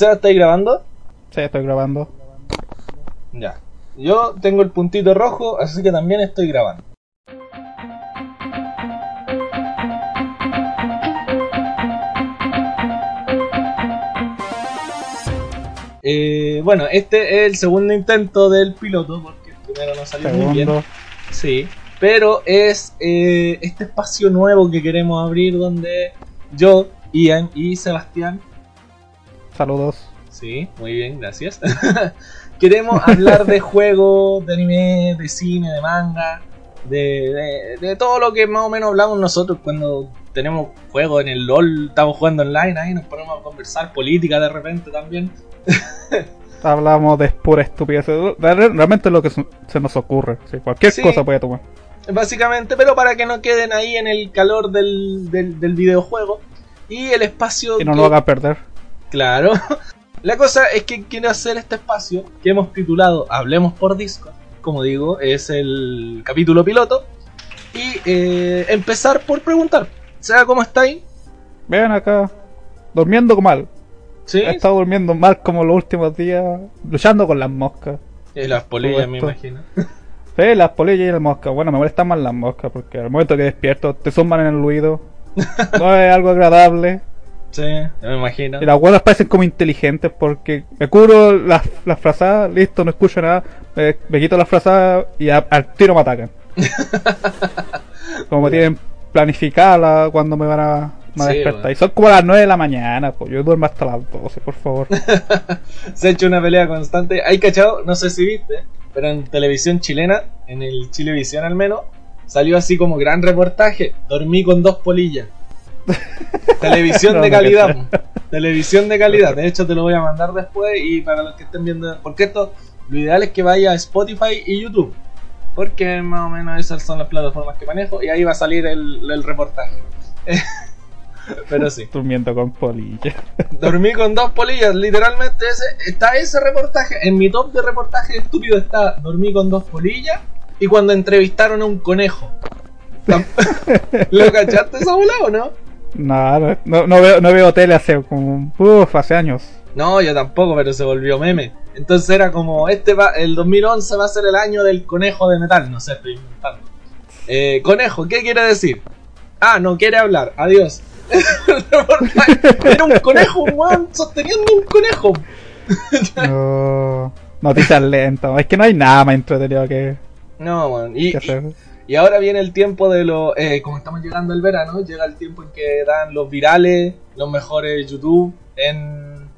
Seba, ¿estáis grabando? Sí, estoy grabando. Ya. Yo tengo el puntito rojo, así que también estoy grabando. Eh, bueno, este es el segundo intento del piloto, porque el primero no salió muy bien. Segundo. Sí, pero es eh, este espacio nuevo que queremos abrir donde yo, Ian y Sebastián, Saludos. sí, muy bien, gracias, queremos hablar de juegos, de anime, de cine, de manga, de, de, de todo lo que más o menos hablamos nosotros cuando tenemos juegos en el LOL, estamos jugando online, ahí nos ponemos a conversar política de repente también. Hablamos de pura estupidez. Re- Realmente es lo que se nos ocurre. Sí, cualquier Sí. cosa puede tomar. Básicamente, pero para que no queden ahí en el calor del, del, del videojuego. Y el espacio Y no que- nos haga perder. Claro. La cosa es que quiero hacer este espacio que hemos titulado Hablemos por Discord. Como digo, es el capítulo piloto. Y eh, empezar por preguntar. ¿Sea cómo estáis? Vean acá. Durmiendo mal. ¿Sí? He estado durmiendo mal como los últimos días. Luchando con las moscas. Y las polillas, me imagino. Sí, las polillas y las moscas. Bueno, me molestan más las moscas porque al momento que despierto te zumban en el oído. No es algo agradable. Sí, me imagino. Y las huevas parecen como inteligentes porque me cubro las, las frazadas, listo, no escucho nada, me, me quito las frazadas y a- al tiro me atacan. como me tienen planificada la- cuando me van a, me Sí, despertar. bueno. Y son como las 9 de la mañana, pues yo duermo hasta las 12, por favor. Se ha hecho una pelea constante. Hay cachado, no sé si viste, pero en televisión chilena, en el Chilevisión al menos, salió así como gran reportaje. Dormí con dos polillas. Televisión No, de calidad. Televisión de calidad. De hecho, te lo voy a mandar después y para los que estén viendo. Porque esto, lo ideal es que vaya a Spotify y YouTube. Porque más o menos esas son las plataformas que manejo y ahí va a salir el, el reportaje. Pero sí. Durmiendo con polilla. Dormí con dos polillas, literalmente ese, está ese reportaje. En mi top de reportaje estúpido está Dormí con dos polillas y cuando entrevistaron a un conejo. ¿Lo cachaste esa bola o no? No, no, no, veo, no veo tele hace como, uf, hace años. No, yo tampoco, pero se volvió meme. Entonces era como, este va, el 2011 va a ser el año del conejo de metal. No sé, estoy inventando. Eh, conejo, ¿qué quiere decir? Ah, no quiere hablar, adiós. Era un conejo, weón sosteniendo un conejo. No, noticias lentas. Es que no hay nada más entretenido que, No, weón. Y, y-. Y ahora viene el tiempo de los. Eh, como estamos llegando al verano, llega el tiempo en que dan los virales, los mejores YouTube en,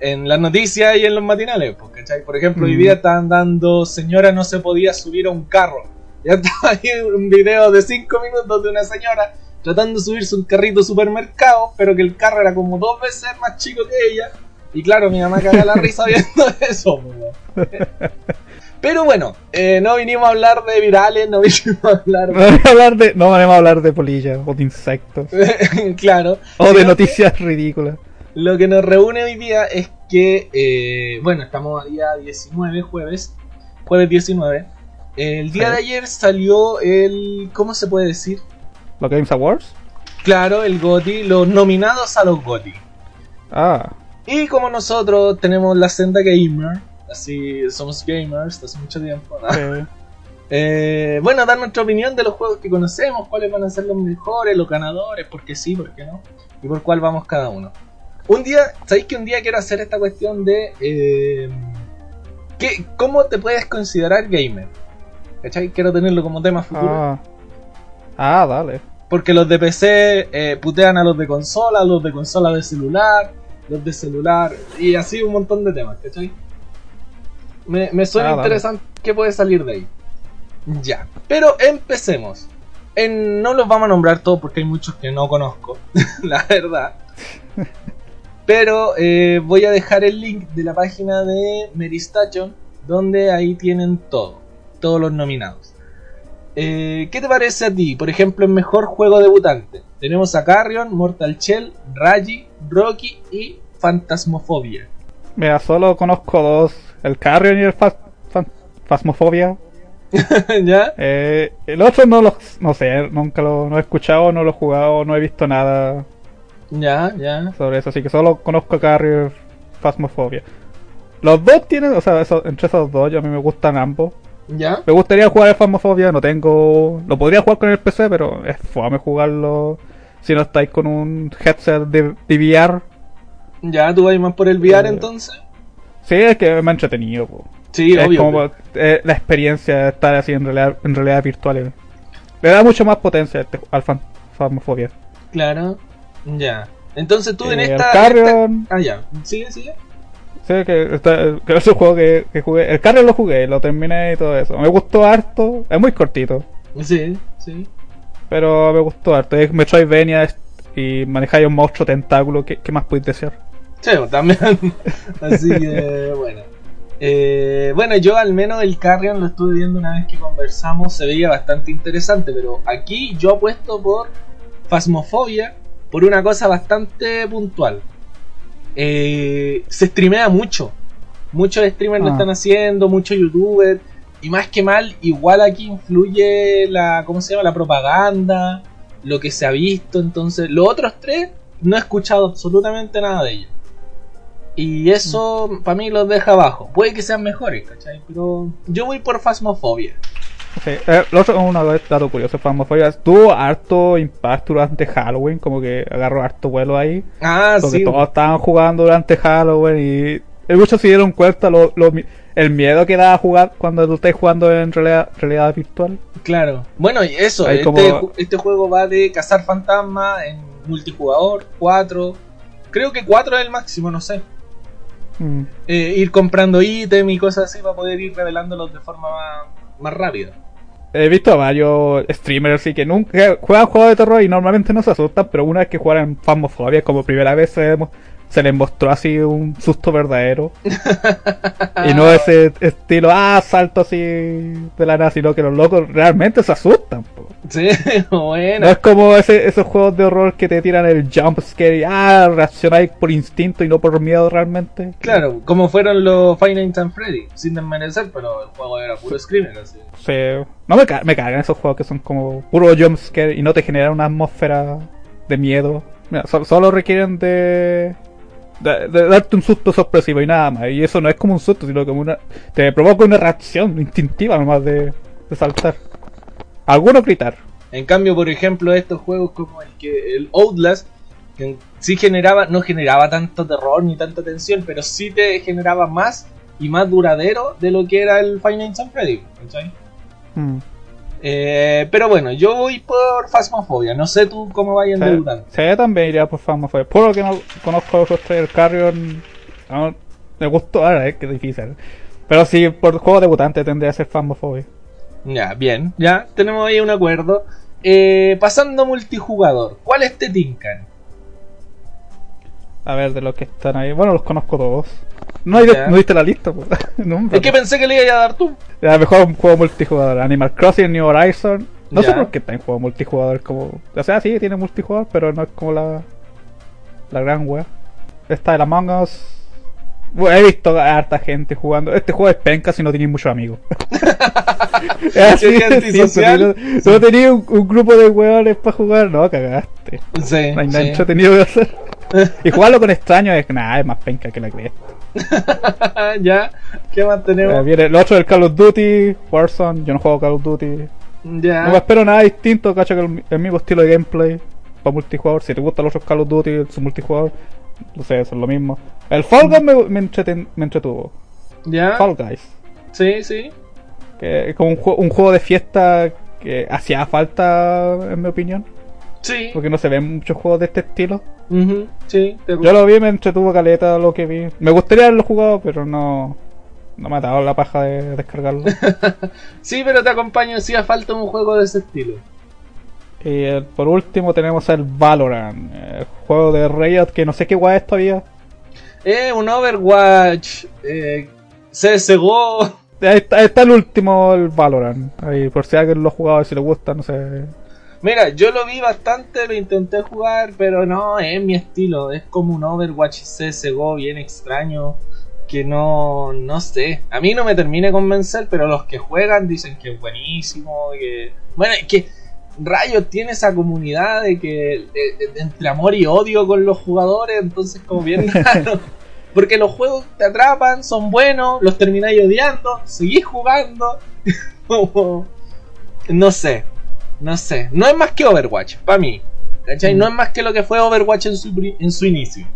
en las noticias y en los matinales. pues, ¿cachai? Por ejemplo, hoy Mm. día están dando Señora no se podía subir a un carro. Ya estaba ahí un video de 5 minutos de una señora tratando de subirse un carrito supermercado, pero que el carro era como dos veces más chico que ella. Y claro, mi mamá caga la risa viendo eso. Pero bueno, eh, no vinimos a hablar de virales, no vinimos a hablar No vamos a hablar de, no vamos a hablar de polillas o de insectos claro. o de que noticias ridículas. Lo que nos reúne hoy día es que, eh, bueno, estamos a día 19, jueves, jueves 19. El día Sí. de ayer salió el... ¿Cómo se puede decir? ¿Los Games Awards? Claro, el GOTY, los nominados a los GOTY. Ah, Y como nosotros tenemos la senda gamer, así somos gamers hace mucho tiempo, ¿no? sí. Eh, bueno, dar nuestra opinión de los juegos que conocemos, cuáles van a ser los mejores, los ganadores, porque sí, por qué no, y por cuál vamos cada uno. Un día, ¿sabéis que un día quiero hacer esta cuestión de eh, ¿qué, cómo te puedes considerar gamer? ¿Cachai? Quiero tenerlo como tema futuro. Ah, ah dale. Porque los de PC eh, putean a los de consola, los de consola de celular, los de celular, y así un montón de temas, ¿cachai? Me, me suena Ah, interesante qué puede salir de ahí. Ya, pero empecemos. En- no los vamos a nombrar todos porque hay muchos que no conozco, la verdad. Pero eh, voy a dejar el link de la página de Meristation, donde ahí tienen todo, todos los nominados. Eh, ¿Qué te parece a ti? Por ejemplo, en mejor juego debutante. Tenemos a Carrion, Mortal Shell, Raji, Rocky y Fantasmofobia. Mira, solo conozco dos: el Carrion y el Fas- Phasmophobia. ¿Ya? Eh, el otro no lo no sé, nunca lo no he escuchado, no lo he jugado, no he visto nada Ya, ya. sobre eso, así que solo conozco a Carrier Phasmophobia. Los dos tienen, o sea, eso- entre esos dos, yo a mí me gustan ambos. ¿Ya? Me gustaría jugar el Phasmophobia, no tengo. Lo podría jugar con el PC, pero es fome jugarlo si no estáis con un headset de, de VR. ¿Ya? ¿Tú vas más por el VR Eh, entonces? Sí, es que me ha entretenido. po. Sí, es obvio. como eh, la experiencia de estar así en realidad, en realidad virtual. Le da mucho más potencia este- al fan- Phasmophobia. Claro. Ya. Entonces tú en Eh, esta... Carrion- esta- Ah, ya. Sigue, sigue. Sí, que, está- que es un juego que, que jugué. El Carrion lo jugué, lo terminé y todo eso. Me gustó harto. Es muy cortito, Sí, sí. pero me gustó harto. Es Metroidvania y manejáis un monstruo tentáculo. ¿Qué, qué más podéis decir? Sí, también. Así que, bueno. Eh, bueno, yo al menos el Carrion lo estuve viendo una vez que conversamos, se veía bastante interesante, pero aquí yo apuesto por Phasmophobia por una cosa bastante puntual. Eh, se streamea mucho. Muchos streamers lo Ah. están haciendo, muchos youtubers. Y más que mal, igual aquí influye la, ¿cómo se llama? La propaganda, lo que se ha visto. Entonces, los otros tres no he escuchado absolutamente nada de ellos. Y eso para mí los deja abajo. Puede que sean mejores, ¿cachai? Pero yo voy por Phasmophobia. Sí, eh, lo otro, un dato curioso, Phasmophobia tuvo harto impacto durante Halloween, como que agarró harto vuelo ahí. Ah, Porque sí. todos estaban jugando durante Halloween y muchos se dieron cuenta lo, el miedo que da a jugar cuando tú estás jugando en realidad, realidad virtual. Claro. Bueno, y eso, este, como- este juego va de cazar fantasmas en multijugador, 4. Creo que 4 es el máximo, no sé. Mm. Eh, ir comprando ítem y cosas así para poder ir revelándolos de forma más, rápida. He visto a varios streamers y que nunca juegan juegos de terror y normalmente no se asustan, pero una vez que juegan Phasmophobia como primera vez se, demo- se les mostró así un susto verdadero. y no ese estilo, ah, salto así de la nada, sino que los locos realmente se asustan. po. Sí, bueno. No es como ese, esos juegos de horror que te tiran el jump scare y ah, reaccionáis por instinto y no por miedo realmente. Claro, como fueron los Five Nights at Freddy, sin desmerecer, pero el juego era puro screamer, así. Sí. No me, ca- me cagan esos juegos que son como puro jump scare y no te generan una atmósfera de miedo. Mira, so- solo requieren de, de, de darte un susto sorpresivo y nada más. Y eso no es como un susto, sino como una. Te provoca una reacción instintiva nomás de, de saltar. Algunos gritar. En cambio, por ejemplo, estos juegos como el que el Outlast, que sí generaba, no generaba tanto terror ni tanta tensión, pero sí te generaba más y más duradero de lo que era el Nights at Freddy, ¿cachai? Mm. Eh, pero bueno, yo voy por Phasmophobia, no sé tú cómo vayas Sí, debutando. sí, también iría por Phasmophobia. Por lo que no conozco los el Carrion. no, me gustó, ahora es que es difícil. Pero sí, por juego debutante tendría que ser Phasmophobia. Ya, bien, ya tenemos ahí un acuerdo. Eh, pasando a multijugador, ¿cuáles te tincan? A ver, de los que están ahí. Bueno, los conozco todos. No, hay de- Ya. no viste la lista, pues. no, Es que pensé que le iba a dar tú. A lo mejor un juego multijugador. Animal Crossing, New Horizon. No sé Ya. por qué está en juego multijugador. Como... O sea, sí, tiene multijugador, pero no es como la. La gran wea. Está el Among Us. Bueno, he visto a harta gente jugando. Este juego es penca si no tenéis muchos amigos. es así de antisocial. Si no, tenéis un, un grupo de hueones para jugar, no, cagaste. Sí, No hay nada sí. entretenido que hacer. Y jugarlo con extraños es nada, es más penca que la cresta. ya, ¿qué más Eh, tenemos? viene el otro del Call of Duty, Warzone, yo no juego Call of Duty. Ya. No me espero nada distinto, cacho, que el, el mismo estilo de gameplay para multijugador. Si te gustan los otros Call of Duty, su multijugador, no sé, eso es lo mismo. El Fall Guys me, me, entreten- me entretuvo. ya. Fall Guys, Sí, sí. que es como un, un juego de fiesta que hacía falta, en mi opinión, Sí. porque no se ven muchos juegos de este estilo. Sí, te Yo lo vi, me entretuvo caleta lo que vi. Me gustaría haberlo jugado, pero no, no me ha dado la paja de descargarlo. Sí, pero te acompaño si hace falta un juego de ese estilo. Y el- por último tenemos el Valorant, el juego de Riot que no sé qué guay es todavía. Eh, un Overwatch. Eh, CSGO. Ahí está, ahí está el último, el Valorant. Ahí, por si alguien lo ha jugado y si le gusta, no sé. Mira, yo lo vi bastante, lo intenté jugar, pero no es mi estilo. Es como un Overwatch CSGO bien extraño. Que no, no sé. A mí no me termina de convencer, pero los que juegan dicen que es buenísimo. Que... Bueno, es que Riot tiene esa comunidad de que de- de- de entre amor y odio con los jugadores, entonces como bien raro. Porque los juegos te atrapan, son buenos, los termináis odiando, seguís jugando. no sé, no sé. No es más que Overwatch, para mí. ¿Cachai? No es más que lo que fue Overwatch en su, en su inicio.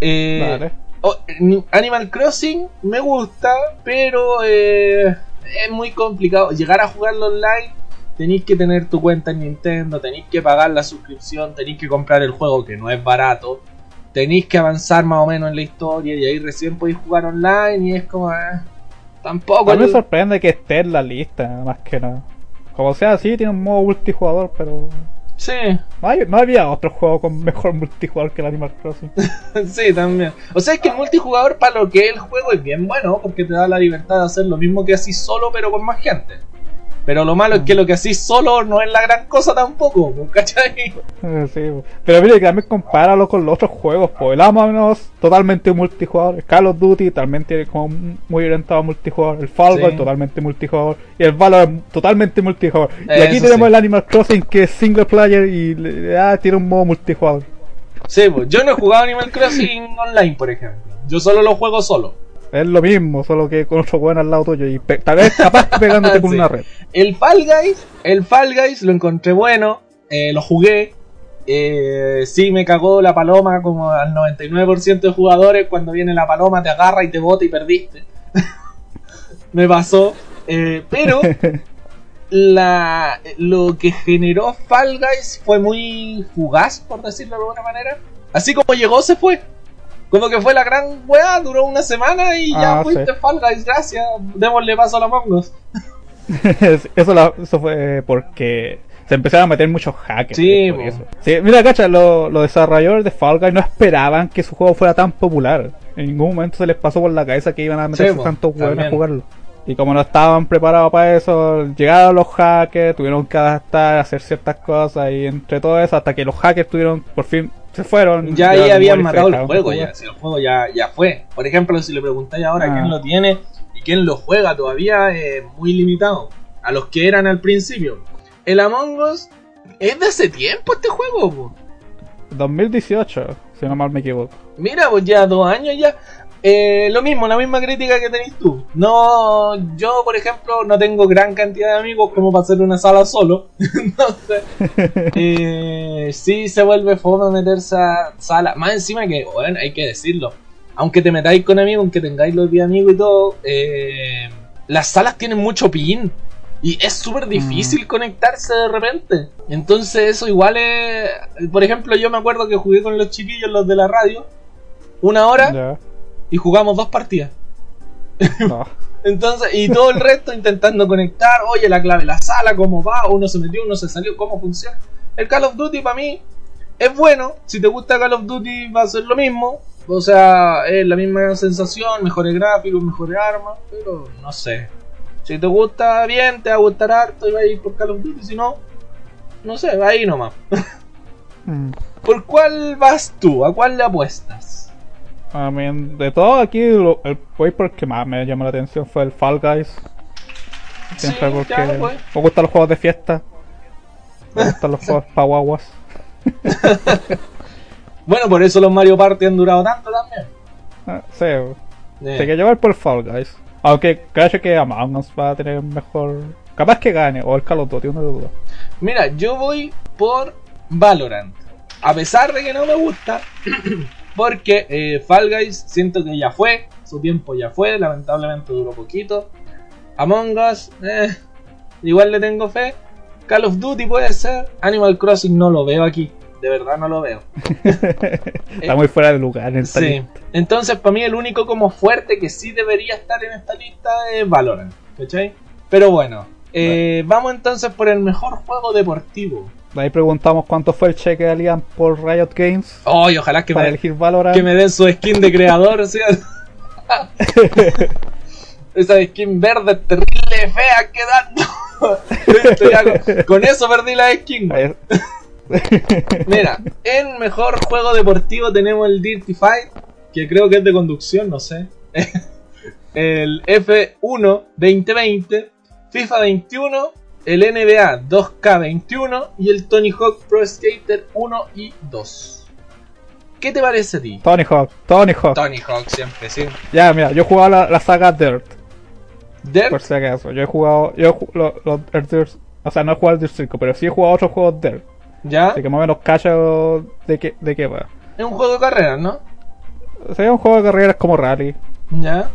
Eh, Vale. Animal Crossing me gusta, pero eh, es muy complicado. Llegar a jugarlo online, tenéis que tener tu cuenta en Nintendo, tenéis que pagar la suscripción, tenéis que comprar el juego que no es barato, tenéis que avanzar más o menos en la historia y ahí recién podéis jugar online y es como... eh, tampoco... A mí me sorprende que esté en la lista, más que nada. Como sea, sí, tiene un modo multijugador, pero. Sí, No, hay- no había otro juego con mejor multijugador que el Animal Crossing. sí, también. O sea, es que el multijugador para lo que es el juego es bien bueno, porque te da la libertad de hacer lo mismo que así solo, pero con más gente. Pero lo malo es que lo que así solo no es la gran cosa tampoco. ¿cachai? Eh, sí, pero mire que también compáralo con los otros juegos, pues el Among totalmente multijugador, el Call of Duty también tiene como muy orientado a multijugador, el Fall Guys Sí. totalmente multijugador y el Valorant totalmente multijugador. y aquí tenemos sí. el Animal Crossing que es single player y ah, tiene un modo multijugador. Sí, pues yo no he jugado Animal Crossing online, por ejemplo. Yo solo lo juego solo. Es lo mismo, solo que con otro weón al lado tuyo y tal vez capaz pegándote con una red. El Fall Guys, el Fall Guys lo encontré bueno, eh, lo jugué. Eh, sí, me cagó la paloma como al 99% de jugadores. Cuando viene la paloma te agarra y te bota y perdiste. me pasó. Eh, pero la, lo que generó Fall Guys fue muy fugaz, por decirlo de alguna manera. Así como llegó, se fue. Como que fue la gran weá, duró una semana y ya Ah, fuiste sí. Fall Guys, gracias. Démosle paso a la Mongos. eso, la- eso fue porque se empezaron a meter muchos hackers. Sí, por po. eso. Sí, mira, cacha, lo- los desarrolladores de Fall Guys no esperaban que su juego fuera tan popular. En ningún momento se les pasó por la cabeza que iban a meterse po, tantos hueones a jugarlo. Y como no estaban preparados para eso, llegaron los hackers, tuvieron que adaptar, hacer ciertas cosas y entre todo eso, hasta que los hackers tuvieron, por fin, se fueron. Ya ahí habían matado el juego, ya. Si el juego ya, ya fue. Por ejemplo, si le preguntáis ahora Ah. quién lo tiene y quién lo juega todavía, es muy limitado. A los que eran al principio. El Among Us es de hace tiempo este juego, po. 2018, si no mal me equivoco. Mira, pues ya dos años ya. Eh, lo mismo, la misma crítica que tenés tú. No, yo por ejemplo no tengo gran cantidad de amigos como para hacer una sala solo. Entonces, eh, sí se vuelve fome meterse a sala. Más encima que, bueno, hay que decirlo. Aunque te metáis con amigos, aunque tengáis los 10 amigos y todo, eh, las salas tienen mucho pin. Y es súper difícil conectarse de repente. Entonces eso igual es... Por ejemplo, yo me acuerdo que jugué con los chiquillos, los de la radio, una hora. Y jugamos dos partidas. No. Entonces, y todo el resto intentando conectar, oye, la clave, la sala, cómo va, uno se metió, uno se salió, cómo funciona. El Call of Duty para mí es bueno, si te gusta Call of Duty va a ser lo mismo, o sea, es la misma sensación, mejores gráficos, mejores armas, pero no sé. Si te gusta bien, te va a gustar harto y va a ir por Call of Duty, si no, no sé, va ahí nomás. Mm. ¿Por cuál vas tú? ¿A cuál le apuestas? I mean, de todo aquí, lo- el waypoint que más me llamó la atención fue el Fall Guys. Siempre Sí, porque ya, pues. me gustan los juegos de fiesta. Me gustan los juegos pa' guaguas. Bueno, por eso los Mario Party han durado tanto también. Ah, sí, Eh. se que llevar por Fall Guys. Aunque creo que Among Us va a tener mejor. Capaz que gane, o el Call of Duty, uno de dos. Mira, yo voy por Valorant. A pesar de que no me gusta, porque eh, Fall Guys siento que ya fue, su tiempo ya fue, lamentablemente duró poquito. Among Us, eh, igual le tengo fe. Call of Duty puede ser. Animal Crossing no lo veo aquí, de verdad no lo veo. Está muy fuera de lugar en esta Sí. lista. Entonces, para mí, el único como fuerte que sí debería estar en esta lista es Valorant. ¿Cachai? Pero bueno, eh, vamos entonces por el mejor juego deportivo. Ahí preguntamos cuánto fue el cheque de Alian por Riot Games Oh, y ojalá que para me, elegir Valorant. que me den su skin de creador, ¿sí? Esa skin verde terrible, fea, quedando. Con, con eso perdí la skin. Mira, en mejor juego deportivo tenemos el Dirty Fight, que creo que es de conducción, no sé. El F1 2020, FIFA 21, el NBA 2K21 y el Tony Hawk Pro Skater 1 y 2. ¿Qué te parece a ti? Tony Hawk, Tony Hawk. Tony Hawk siempre, sí. Ya, mira, yo he jugado la, la saga Dirt, Dirt, por si acaso. Yo he jugado, yo he ju- lo- los Dirt, o sea, no he jugado el Dirt 5, pero sí he jugado otros juegos Dirt. ya. Así que más o menos cacho de qué, de qué va. Es un juego de carreras, ¿no? O sea, es un juego de carreras como rally. Ya.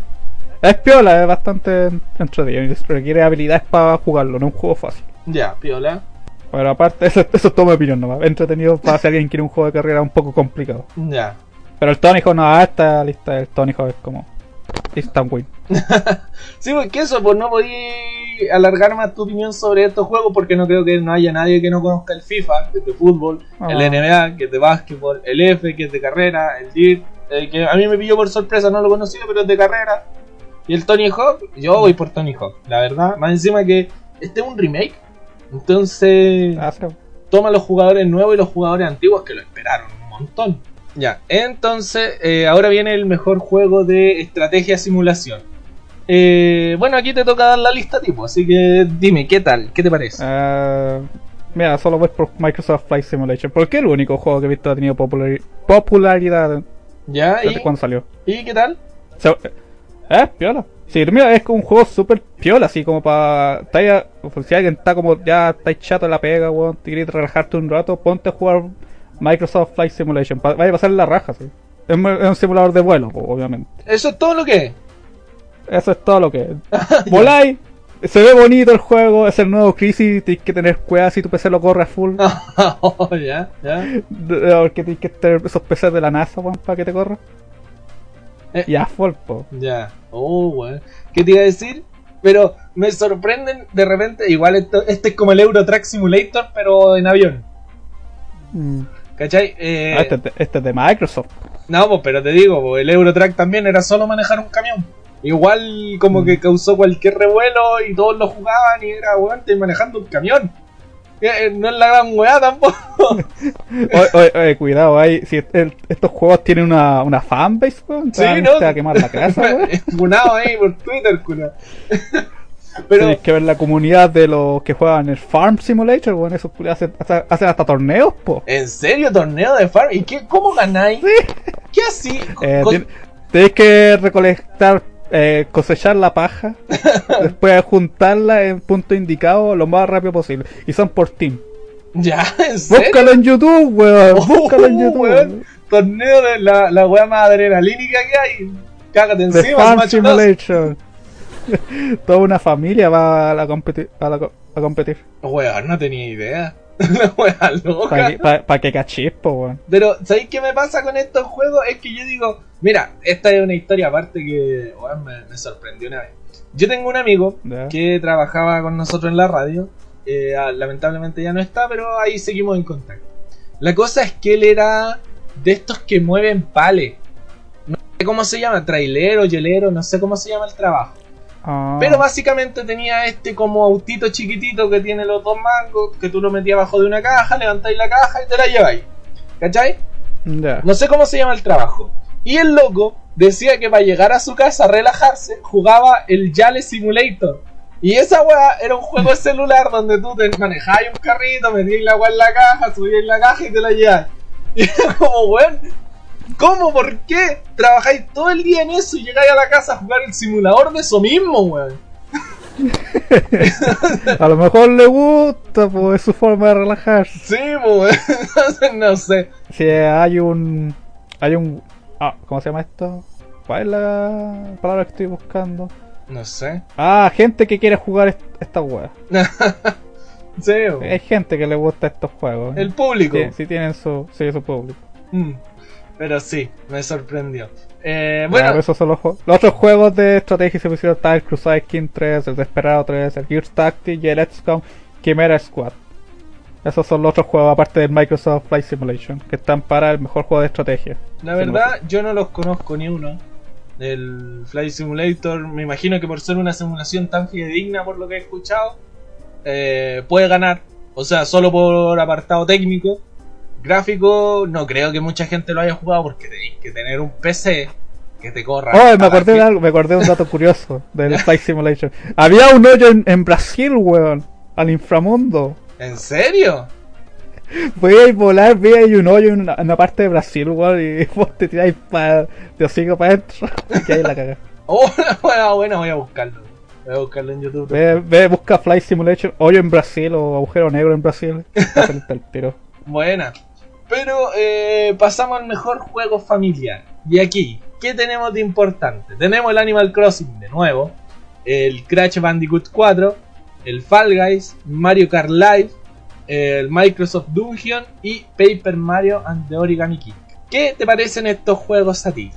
Es piola, es bastante entretenido requiere habilidades para jugarlo, no es un juego fácil. Ya, piola. Pero aparte, eso, eso es todo mi opinión nomás. Entretenido para si alguien quiere un juego de carrera un poco complicado. Ya. Pero el Tony Hawk no, a esta lista el Tony Hawk es como instant win. Sí, porque eso, pues no podía alargar más tu opinión sobre estos juegos porque no creo que no haya nadie que no conozca el FIFA, que es de fútbol, Ah. el NBA, que es de básquetbol, el F, que es de carrera, el DIRT, el que a mí me pilló por sorpresa, no lo conocía, pero es de carrera. Y el Tony Hawk, yo voy por Tony Hawk, la verdad. Más encima que este es un remake, entonces Ah, toma los jugadores nuevos y los jugadores antiguos que lo esperaron un montón. Ya, entonces eh, ahora viene el mejor juego de estrategia simulación. Eh, bueno, aquí te toca dar la lista tipo, así que dime, ¿qué tal? ¿Qué te parece? Ah, mira, solo voy por Microsoft Flight Simulation. Porque es el único juego que he visto que ha tenido populari- popularidad ¿Ya? ¿Y, cuando salió. ¿Y qué tal? Sea, eh, piola. Sí, mira, es como un juego súper piola, así como para. Si alguien está como ya está chato en la pega, weón, te quieres relajarte un rato, ponte a jugar Microsoft Flight Simulation. pa- vaya a pasar la raja, sí. Es, un- es simulador de vuelo, obviamente. ¿Eso es todo lo que es? Eso es todo lo que es. Voláis, se ve bonito el juego, es el nuevo Crisis, tienes que tener cuidado si tu PC lo corre a full. Oh, ya, ya. Porque tienes que tener esos PCs de la NASA, weón, para que te corra. Eh. Y a po. Ya. Oh, weón. ¿Qué te iba a decir? Pero me sorprenden de repente, igual esto, este es como el Euro Truck Simulator, pero en avión. ¿Cachai? Eh, Ah, este, es de- este es de Microsoft. No, pues, pero te digo, pues, el Eurotrack también era solo manejar un camión. Igual como Mm. que causó cualquier revuelo y todos lo jugaban y era, weón, estoy manejando un camión. Eh, no es la gran weá tampoco. Oye, oye, oye, cuidado, hay, si el- estos juegos tienen una, una fanbase, weón, Sí, ¿no? te va a quemar la casa, weón. Funado ahí por Twitter, culo. Pero, Tienes que ver la comunidad de los que juegan el Farm Simulator, weón, esos hacen, hasta- hacen hasta torneos, po. ¿en serio torneo de farm? ¿Y qué, cómo ganáis? ¿Qué así? Eh, Co- tien- Tienes que recolectar, eh, cosechar la paja, después juntarla en punto indicado lo más rápido posible. Y son por team. ¿Ya? ¿En serio? Búscalo en YouTube, weón. Búscalo en Oh, YouTube. weón. Torneo de la, la weá más adrenalínica que hay. Cágate The encima. Simulation. Toda una familia va a, la competi- a, la co- a competir. Weón, no tenía idea. Loca. Para que, pa- pa' que cachis, po, weón. Pero, ¿sabéis qué me pasa con estos juegos? Es que yo digo, mira, esta es una historia aparte que weón, me, me sorprendió una vez. Yo tengo un amigo que trabajaba con nosotros en la radio. eh, ah, lamentablemente ya no está, pero ahí seguimos en contacto. La cosa es que él era de estos que mueven pales. No sé cómo se llama, trailero, hielero, no sé cómo se llama el trabajo. Ah. Pero básicamente tenía este como autito chiquitito que tiene los dos mangos, que tú lo metías abajo de una caja, levantáis la caja y te la lleváis. ¿Cachai? No sé cómo se llama el trabajo. Y el loco decía que para llegar a su casa a relajarse, jugaba el Yale Simulator. Y esa weá era un juego de celular donde tú te manejabas un carrito, metías la weá en la caja, subías la caja y te la llevabas. Y era como, weón, ¿cómo? ¿Por qué? Trabajáis todo el día en eso y llegáis a la casa a jugar el simulador de eso mismo, weón. A lo mejor le gusta, pues es su forma de relajarse. Sí. Entonces, no sé. Si hay un. Hay un. Ah, ¿cómo se llama esto? ¿Cuál es la palabra que estoy buscando? No sé. Ah, gente que quiere jugar est- esta weá. Sí. Hay gente que le gusta estos juegos. El público. Sí, sí tienen su, sí, su público. Mm, Pero sí, me sorprendió. Eh, Bueno, esos son los, los otros juegos de estrategia se pusieron está el Crusader King 3, el Desperado 3, el Gears Tactics y el XCOM Chimera Squad. Esos son los otros juegos aparte del Microsoft Flight Simulation, que están para el mejor juego de estrategia. la verdad, yo no los conozco ni uno. El Flight Simulator, me imagino que por ser una simulación tan fidedigna, por lo que he escuchado, eh, puede ganar. O sea, solo por apartado técnico. Gráfico, no creo que mucha gente lo haya jugado porque tenéis que tener un PC que te corra. Oh, me a acordé de algo, me acordé de un dato curioso del Flight Simulation. Había un hoyo en, en Brasil, weón, al inframundo. ¿En serio? Podíais volar, veíais un hoyo en una, en una parte de Brasil, weón, y vos te tiráis para te hocico para adentro. Y ahí la cagás. Oh, bueno, bueno, voy a buscarlo. Voy a buscarlo en YouTube. Ve, ve, busca Fly Simulation, hoyo en Brasil o agujero negro en Brasil. A tiro. Buena. Pero eh, pasamos al mejor juego familiar. Y aquí, ¿qué tenemos de importante? Tenemos el Animal Crossing de nuevo, el Crash Bandicoot 4, el Fall Guys, Mario Kart Live, el Microsoft Dungeon y Paper Mario and the Origami King. ¿Qué te parecen estos juegos a ti?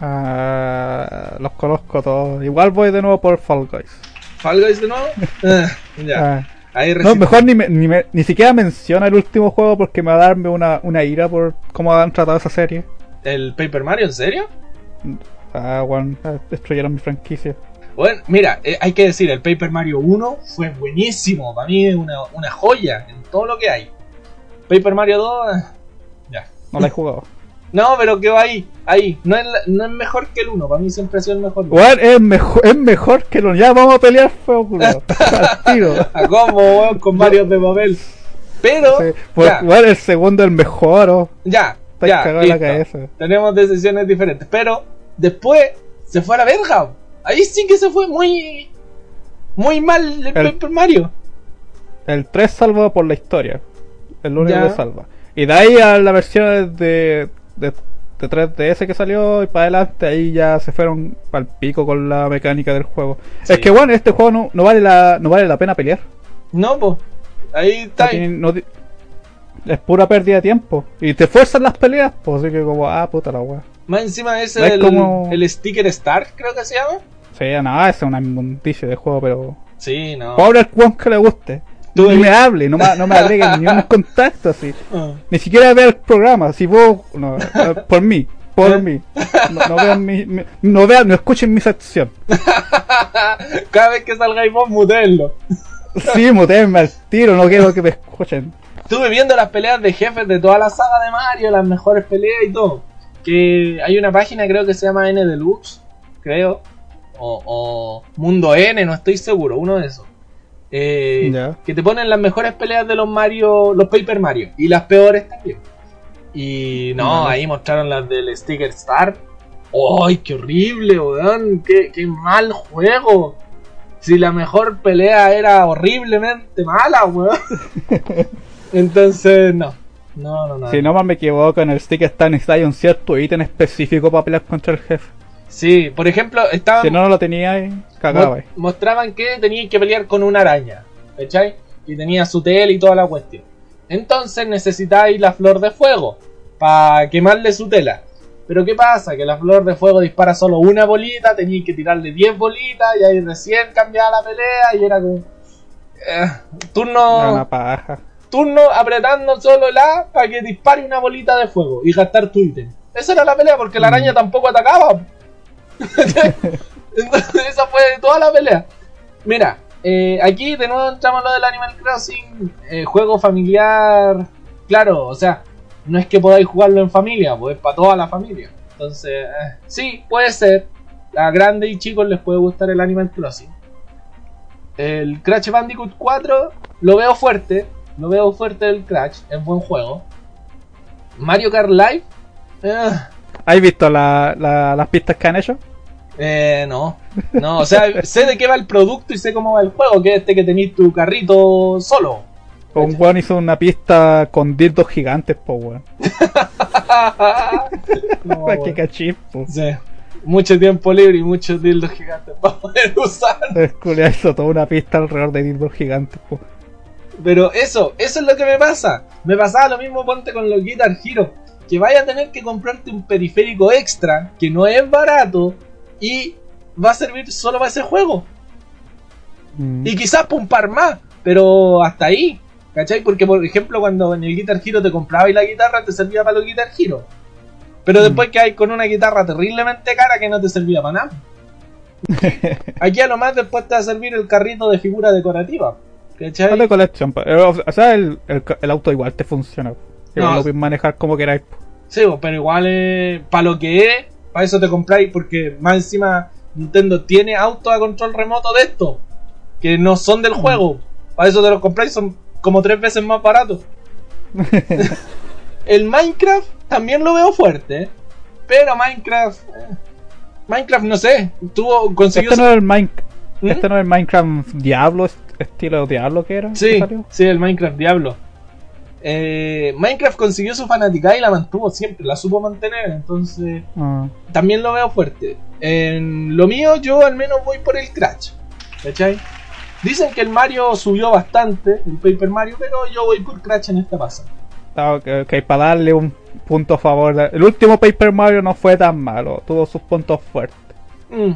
Ah, los conozco todos. Igual voy de nuevo por Fall Guys. ¿Fall Guys de nuevo? Ah, ya. Ah. Ahí No, mejor ni, me- ni, me- ni siquiera menciona el último juego porque me va a darme una, una ira por cómo han tratado esa serie. ¿El Paper Mario, en serio? Ah, weón, ah, destruyeron mi franquicia. Bueno, mira, eh, hay que decir, el Paper Mario 1 fue buenísimo. Para mí es una, una joya en todo lo que hay. Paper Mario 2, eh, ya. No la he jugado. No, pero quedó ahí, ahí. No es, la- no es mejor que el 1, para mí siempre ha sido el mejor. Weón, es mejor, es mejor que lo. Ya vamos a pelear feo, culo. Al tiro. A combo, weón, con Mario de papel. Pero, Sí, pues, weón, el segundo el mejor. oh. ya, Estáis ya, cagado en la cabeza. Tenemos decisiones diferentes. Pero, después, se fue a la verga. Ahí sí que se fue muy, muy mal el, El- Paper Mario. El 3 salva por la historia. El único Ya. que salva. Y de ahí a la versión de, de, de 3DS que salió y para adelante, ahí ya se fueron al pico con la mecánica del juego. Sí. Es que bueno, este juego no, no vale la no vale la pena pelear. No, pues, ahí está. No no es pura pérdida de tiempo. Y te fuerzan las peleas, pues así que como, ah, puta la wea. Más encima es No es el, como- el sticker Star, creo que se llama. Sí, nada, es una inmundicia de juego, pero. Sí, no. Pobre el que le guste. Eres- me hable, no me, no me agreguen ni un contacto así. Ah. Ni siquiera ver el programa, si vos, no, eh, por mí, por mí. No, no vean mi, mi- no vean, no escuchen mi sección. Cada vez que salgáis vos, mutenlo. Sí, mutenme al tiro, no quiero que me escuchen. Estuve viendo las peleas de jefes de toda la saga de Mario, las mejores peleas y todo. Que hay una página, creo que se llama N Deluxe, creo. O, o Mundo N, no estoy seguro, uno de esos. Eh. Que te ponen las mejores peleas de los Mario, los Paper Mario. Y las peores también. Y no, ahí mostraron las del Sticker Star. ¡Ay, qué horrible, weón! ¡Qué, qué mal juego! Si la mejor pelea era horriblemente mala, weón. Entonces, no. No, no, no. Si no mal me equivoco, en el stick está necesitáis un cierto ítem específico para pelear contra el jefe. Sí, por ejemplo, estaban. Si no, no lo mo- cagabais. mostraban que tenían que pelear con una araña. ¿Cachai? Y tenía su tel y toda la cuestión. Entonces necesitáis la flor de fuego. Para quemarle su tela. Pero ¿qué pasa? Que la flor de fuego dispara solo una bolita. Teníais que tirarle 10 bolitas. Y ahí recién cambiaba la pelea. Y era como. eh, turno. Una paja. turno apretando solo el A para que dispare una bolita de fuego y gastar tu ítem. Esa era la pelea porque la araña tampoco atacaba. Entonces, esa fue toda la pelea. Mira, eh, aquí de nuevo entramos lo del Animal Crossing, eh, juego familiar. Claro, o sea, no es que podáis jugarlo en familia, pues es para toda la familia. Entonces, eh, sí, puede ser. A grandes y chicos les puede gustar el Animal Crossing. El Crash Bandicoot 4 lo veo fuerte. Lo veo fuerte el Crash. Es buen juego. Mario Kart Live. eh, ¿Has visto la- la- las pistas que han hecho? Eh, no. No, o sea, sé de qué va el producto y sé cómo va el juego. Que es este que tenéis tu carrito solo. Un weón hizo una pista con dildos gigantes, po weón. No, Qué cachis, po. Sí. Mucho tiempo libre y muchos dildos gigantes para poder usar. El culiao hizo toda una pista alrededor de dildos gigantes, po. Pero eso, eso es lo que me pasa. Me pasaba lo mismo ponte con los Guitar Hero. Que vaya a tener que comprarte un periférico extra, que no es barato, y va a servir solo para ese juego. Mm. Y quizás para un par más, pero hasta ahí. ¿Cachai? Porque por ejemplo cuando en el Guitar Hero te comprabas la guitarra te servía para los Guitar Hero. Pero Mm. después que hay con una guitarra terriblemente cara que no te servía para nada. Aquí a lo más después te va a servir el carrito de figura decorativa. ¿Cachai? No collection. Eh, O sea, el, el, el auto igual te funciona. No, lo es- puedes manejar como queráis. Sí, pero igual para lo que es, para eso te compráis, porque más encima Nintendo tiene autos a control remoto de esto, que no son del juego. Para eso te los compráis, son como tres veces más baratos. El Minecraft también lo veo fuerte, pero Minecraft. eh, Minecraft, no sé, tuvo. Este no es el Mine- ¿Mm? este no es el Minecraft Diablo, est- estilo Diablo que era. que Sí, salió? sí, el Minecraft Diablo. Eh, Minecraft consiguió su fanaticada y la mantuvo siempre, la supo mantener, entonces Ah. también lo veo fuerte. En lo mío, yo al menos voy por el Crash. ¿Cachai? Dicen que el Mario subió bastante, el Paper Mario, pero yo voy por Crash en esta pasada. Ok, ok, para darle un punto a favor. El último Paper Mario no fue tan malo, tuvo sus puntos fuertes. Mm,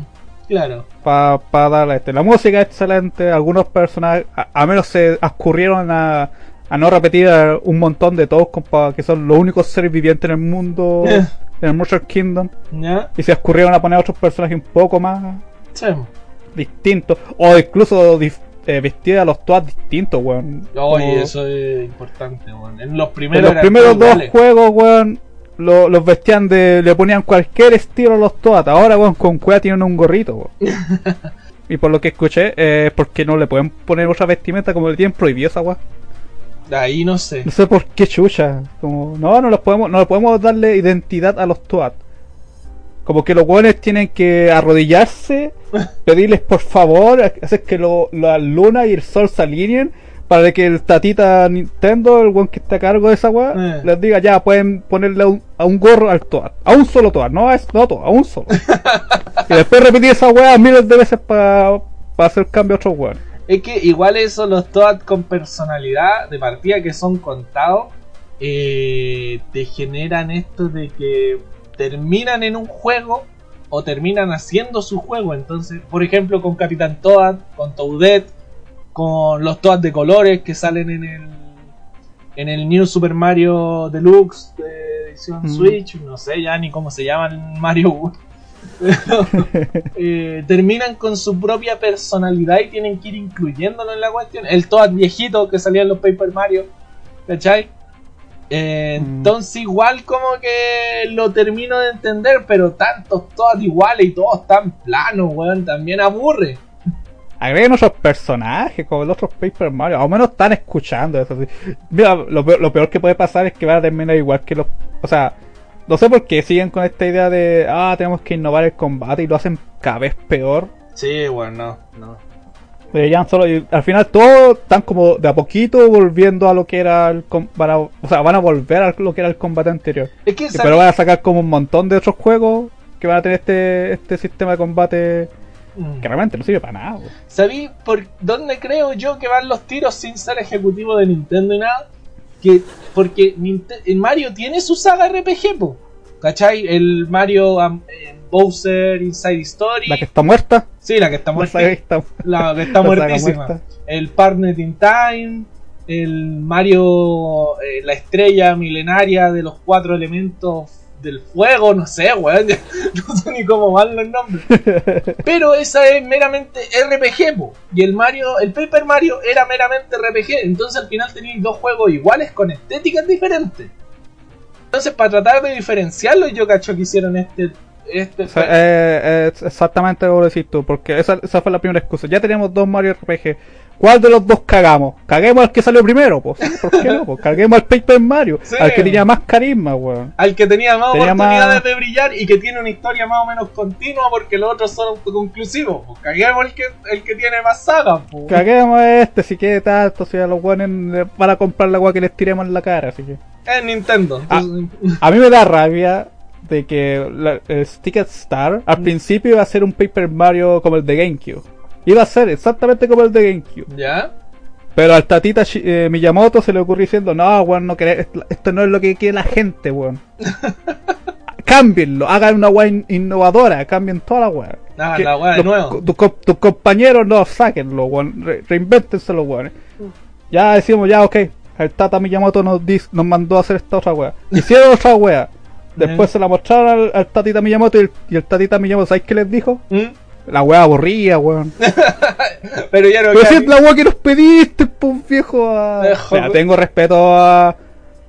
claro. Para darle este. La música es excelente, algunos personajes, a, a menos se escurrieron a, a no repetir a un montón de todos compa, que son los únicos seres vivientes en el mundo, Eh. en el Mushroom Kingdom, y se escurrieron a poner otros personajes un poco más Sí. distintos, o incluso dif- eh, vestir a los Toads distintos, weón. Oye, Como- eso es importante, weón. En los En primeros, los dos iguales. juegos, weón, lo- los vestían de. le ponían cualquier estilo a los Toads. Ahora, weón, con Cueva tienen un gorrito, weón. y por lo que escuché, eh, es porque no le pueden poner otra vestimenta como le tienen prohibido esa weón. Ahí no sé. No sé por qué chucha. Como, no, no los podemos, no le podemos darle identidad a los Toads. Como que los weones tienen que arrodillarse, pedirles por favor, hacer que lo- la luna y el sol se alineen para que el tatita Nintendo, el weón que está a cargo de esa weá, Eh. les diga ya pueden ponerle a un, a un gorro al Toad, a un solo Toad, no a, no a un solo. y después repetir esa weá miles de veces para hacer cambio a otros weones. Es que igual eso, los Toad con personalidad de partida que son contados, eh, te generan esto de que terminan en un juego o terminan haciendo su juego. Entonces, por ejemplo, con Capitán Toad, con Toadette, con los Toad de colores que salen en el en el New Super Mario Deluxe de edición. Mm. Switch, no sé ya ni cómo se llaman Mario 1. eh, terminan con su propia personalidad y tienen que ir incluyéndolo en la cuestión. El Toad viejito que salía en los Paper Mario, ¿cachai? Eh, Mm. Entonces igual como que lo termino de entender, pero tantos Toad iguales y todos tan planos, weón, también aburre. Agreguen otros personajes como los otros Paper Mario, o menos están escuchando eso. Mira, lo peor, lo peor que puede pasar es que van a terminar igual que los. O sea, no sé por qué siguen con esta idea de. Ah, tenemos que innovar el combate y lo hacen cada vez peor. Sí, bueno, no, no. Deberían solo. y al final todos están como de a poquito volviendo a lo que era el. Van a, o sea, van a volver a lo que era el combate anterior. Es que pero van a sacar como un montón de otros juegos que van a tener este, este sistema de combate Mm. que realmente no sirve para nada. ¿Sabí por dónde creo yo que van los tiros sin ser ejecutivo de Nintendo y nada? Que porque el Mario tiene su saga RPG, po. ¿Cachai? El Mario um, eh, Bowser Inside Story. La que está muerta. Sí, la que está muerta. saga que está- La que está muertísima. muerta. El Partner in Time. El Mario, eh, la estrella milenaria de los cuatro elementos del fuego, no sé, weón. No sé ni cómo van los nombres. Pero esa es meramente RPG, po. Y el Mario, el Paper Mario era meramente RPG. Entonces al final tenéis dos juegos iguales con estéticas diferentes. Entonces, para tratar de diferenciarlo, yo cacho que hicieron este. este eh, es exactamente lo que decís tú, porque esa, esa fue la primera excusa. Ya teníamos dos Mario RPG. ¿Cuál de los dos cagamos? Caguemos al que salió primero, pues. ¿sí? ¿Por qué no? Pues caguemos al Paper Mario, Sí. al que tenía más carisma, weón. al que tenía más Tenía oportunidades más- de brillar y que tiene una historia más o menos continua porque los otros son autoconclusivos. Pues caguemos el que, el que tiene más saga. Pues. Caguemos a este, si quiere tanto, si a los weones para comprar la agua que les tiremos en la cara, así que. Es Nintendo. Ah. Entonces, A mí me da rabia de que la- el Sticker Star al principio iba a ser un Paper Mario como el de GameCube. Iba a ser exactamente como el de GameCube. ¿Ya? Pero al tatita Shi- eh, Miyamoto se le ocurrió diciendo, no, weón, no querés- esto, no es lo que quiere la gente, weón. Cámbienlo, hagan una weá in- innovadora, cambien toda la weá. Ah, la weá de nuevo. Tus co- tus compañeros no, sáquenlo, weón, re- reinvéntense los weones. Mm. Ya decimos, ya, ok, el tata Miyamoto nos, dis- nos mandó a hacer esta otra weá. Hicieron otra weá. Después Eh. se la mostraron al, al tatita Miyamoto y el, y el tatita Miyamoto, ¿sabes qué les dijo? ¿Mm? La weá aburría, weón. Pero ya no Pero si es la weá que nos pediste, pues viejo. a- Dejo- Mira, tengo respeto a,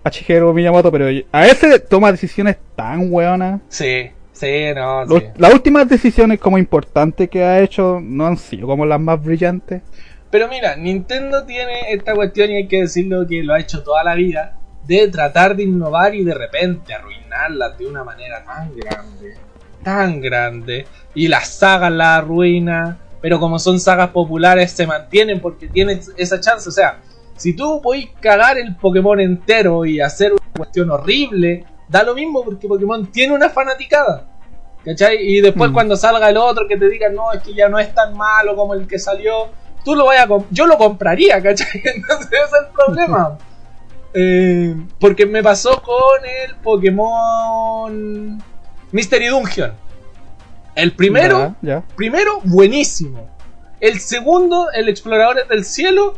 a Shigeru Miyamoto, pero a ese toma decisiones tan weonas. Sí, sí, no. Sí. Las últimas decisiones como importantes que ha hecho no han sido como las más brillantes. Pero mira, Nintendo tiene esta cuestión y hay que decirlo que lo ha hecho toda la vida. de tratar de innovar y de repente arruinarlas de una manera tan grande, tan grande, y las sagas la arruina, pero como son sagas populares se mantienen porque tienen esa chance, o sea, si tú podés cagar el Pokémon entero y hacer una cuestión horrible, da lo mismo porque Pokémon tiene una fanaticada. ¿Cachai? Y después Mm. cuando salga el otro que te diga, no, es que ya no es tan malo como el que salió, tú lo vayas a yo lo compraría, ¿cachai? Entonces ese es el problema. Eh, porque me pasó con el Pokémon Mystery Dungeon. El primero, Ya, ya. primero, buenísimo. El segundo, el Exploradores del Cielo,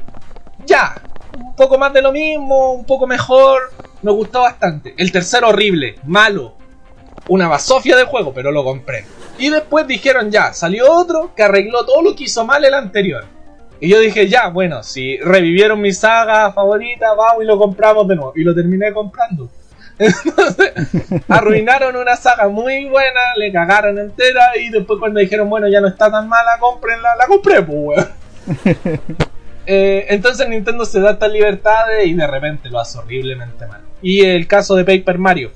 ya. Un poco más de lo mismo, un poco mejor. Me gustó bastante. El tercero, horrible, malo. Una basofia de juego, pero lo compré. Y después dijeron ya, salió otro que arregló todo lo que hizo mal el anterior. Y yo dije, ya, bueno, si revivieron mi saga favorita, vamos y lo compramos de nuevo. Y lo terminé comprando. Entonces, arruinaron una saga muy buena, le cagaron entera. Y después, cuando dijeron, bueno, ya no está tan mala, cómprenla, la compré, pues, weón. Eh, entonces, Nintendo se da estas libertades y de repente lo hace horriblemente mal. Y el caso de Paper Mario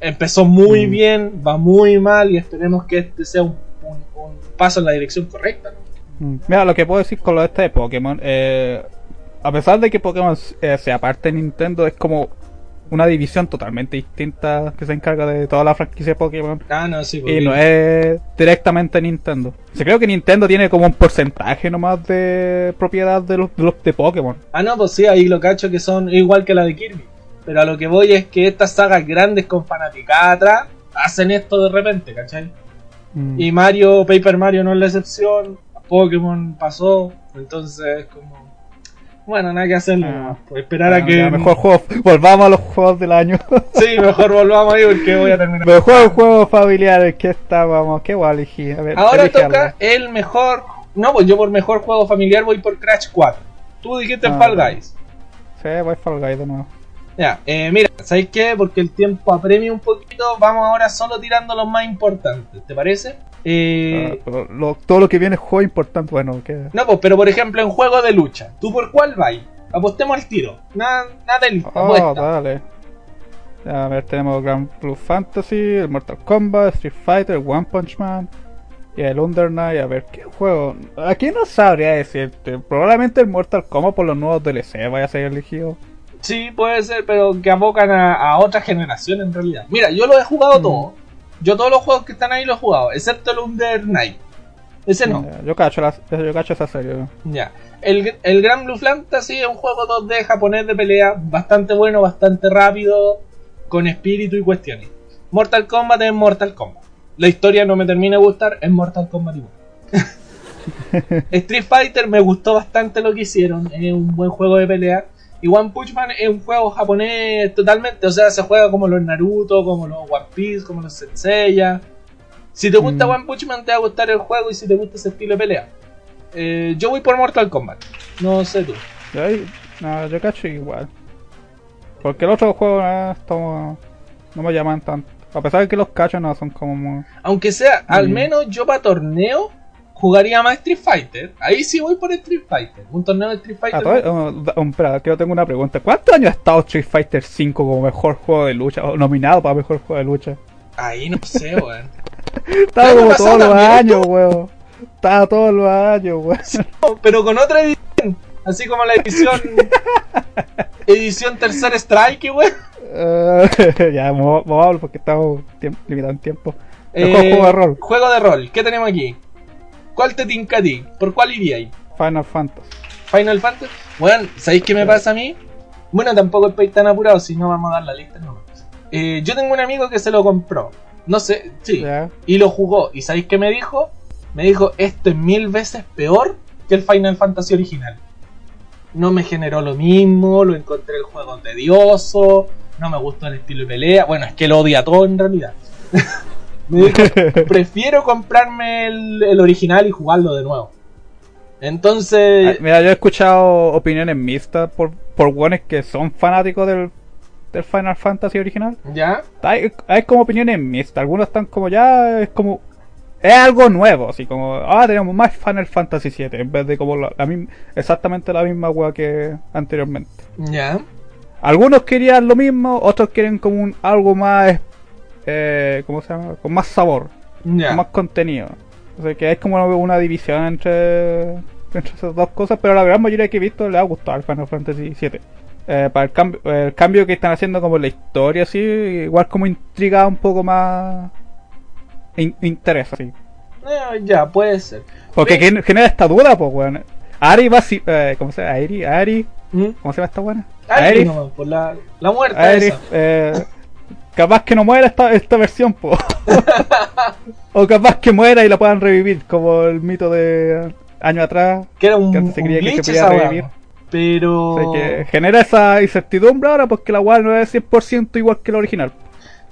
empezó muy Mm. bien, va muy mal. Y esperemos que este sea un, un- un paso en la dirección correcta. ¿no? Mm. Mira, lo que puedo decir con lo de este de Pokémon, eh, a pesar de que Pokémon eh, sea parte de Nintendo, es como una división totalmente distinta que se encarga de toda la franquicia de Pokémon. Ah, no, sí, Y porque- no es directamente Nintendo. O sea, creo que Nintendo tiene como un porcentaje nomás de propiedad de los de, los, de Pokémon. Ah, no, pues sí, ahí lo cacho que son igual que la de Kirby. Pero a lo que voy es que estas sagas grandes con fanaticada atrás hacen esto de repente, ¿cachai? Mm. Y Mario, Paper Mario no es la excepción. Pokémon pasó. Entonces, como. Bueno, nada que hacerle, Ah. pues esperar a Bueno, que. ya, mejor juego, volvamos a los juegos del año. Sí, mejor volvamos ahí porque voy a terminar. mejor juegos familiares que estábamos, qué guay elegí. A ver, Ahora toca algo. el mejor. No, pues yo por mejor juego familiar voy por Crash 4. Tú dijiste Ah, Fall. Guys. Sí, voy Fall Guys de nuevo. Ya, eh, mira, ¿sabéis qué? Porque el tiempo apremia un poquito, vamos ahora solo tirando los más importantes, ¿te parece? Eh, Ah, lo- todo lo que viene es juego importante, bueno. No, pues, pero por ejemplo en juego de lucha, ¿tú por cuál vais? Apostemos al tiro, nada, nada de lista, Oh, dale. A ver, tenemos Grand Blue Fantasy, el Mortal Kombat, Street Fighter, One Punch Man y el Under Night. A ver, ¿qué juego? Aquí no sabría decirte. Probablemente el Mortal Kombat por los nuevos DLC vaya a ser elegido. Sí, puede ser, pero que abocan a, a otra generación en realidad. Mira, yo lo he jugado Mm. todo. Yo todos los juegos que están ahí los he jugado, excepto el Under Night. Ese no. Yo cacho, la- yo cacho esa serie. Ya. El, el Gran Blue Fantasy es un juego 2D japonés de pelea bastante bueno, bastante rápido, con espíritu y cuestiones. Mortal Kombat es Mortal Kombat. La historia no me termina de gustar, es Mortal Kombat igual. Street Fighter me gustó bastante lo que hicieron, es un buen juego de pelea. Y One Punch Man es un juego japonés totalmente, o sea, se juega como los Naruto, como los One Piece, como los Senseiya. Si te gusta Mm. One Punch Man te va a gustar el juego y si te gusta ese estilo de pelea. Eh, yo voy por Mortal Kombat. No sé tú. Yo, no, yo cacho igual. Porque el otro juego eh, esto- no me llaman tanto. A pesar de que los cachos no son como. Aunque sea, al menos yo para torneo jugaría más Street Fighter. Ahí sí voy por Street Fighter. Un torneo de Street Ah, Fighter. da- oh, espera, que yo tengo una pregunta. ¿Cuántos años ha estado Street Fighter 5 como mejor juego de lucha? O nominado para mejor juego de lucha. Ahí no sé, weón. Estaba como todos los años, weón. Estaba todos los años, weón. Pero con otra edición. Así como la edición. edición tercer strike, weón. Eh, ya, mo- movable porque estamos limitados en tiempo. Mejor Eh, juego de rol. Juego de rol. ¿Qué tenemos aquí? ¿Cuál te tinca a ti? ¿Por cuál iríais? Final Fantasy. Final Fantasy. Bueno, ¿sabéis qué me pasa a mí? Bueno, tampoco estoy tan apurado, si no vamos a dar la lista no. Eh, yo tengo un amigo que se lo compró. No sé, sí. Y lo jugó. ¿Y sabéis qué me dijo? Me dijo, esto es mil veces peor que el Final Fantasy original. No me generó lo mismo, lo encontré el juego tedioso, no me gustó el estilo de pelea. Bueno, es que lo odia todo en realidad. me dijo, prefiero comprarme el, el original y jugarlo de nuevo. Entonces, Ah, Mira, yo he escuchado opiniones mixtas por, por buenos que son fanáticos del, del Final Fantasy original. ¿ya? Hay, hay como opiniones mixtas. Algunos están como ya, es como. Es algo nuevo, así como. Ah, tenemos más Final Fantasy 7 en vez de como la, la misma, exactamente la misma wea que anteriormente. ¿Ya? algunos querían lo mismo, otros quieren como un, algo más, eh, ¿cómo se llama? Con más sabor, con más contenido. O sea que es como una división entre, entre esas dos cosas, pero la gran mayoría que he visto le ha gustado al Final Fantasy VII. Eh, para el cambio, el cambio que están haciendo como la historia, así, igual como intriga un poco más in- interesa, sí. Eh, ya, puede ser. Porque genera esta duda, pues, weón. Ari va si, eh, ¿cómo se llama? Ari, Ari, ¿Mm? ¿cómo se llama esta buena? Ari, no, por la, la muerte Ari, esa. eh, capaz que no muera esta, esta versión, po. o capaz que muera y la puedan revivir, como el mito de años atrás. Que era un, que antes se un creía que se podía revivir. Pero... O sea, que genera esa incertidumbre ahora porque la weá no es 100% igual que la original.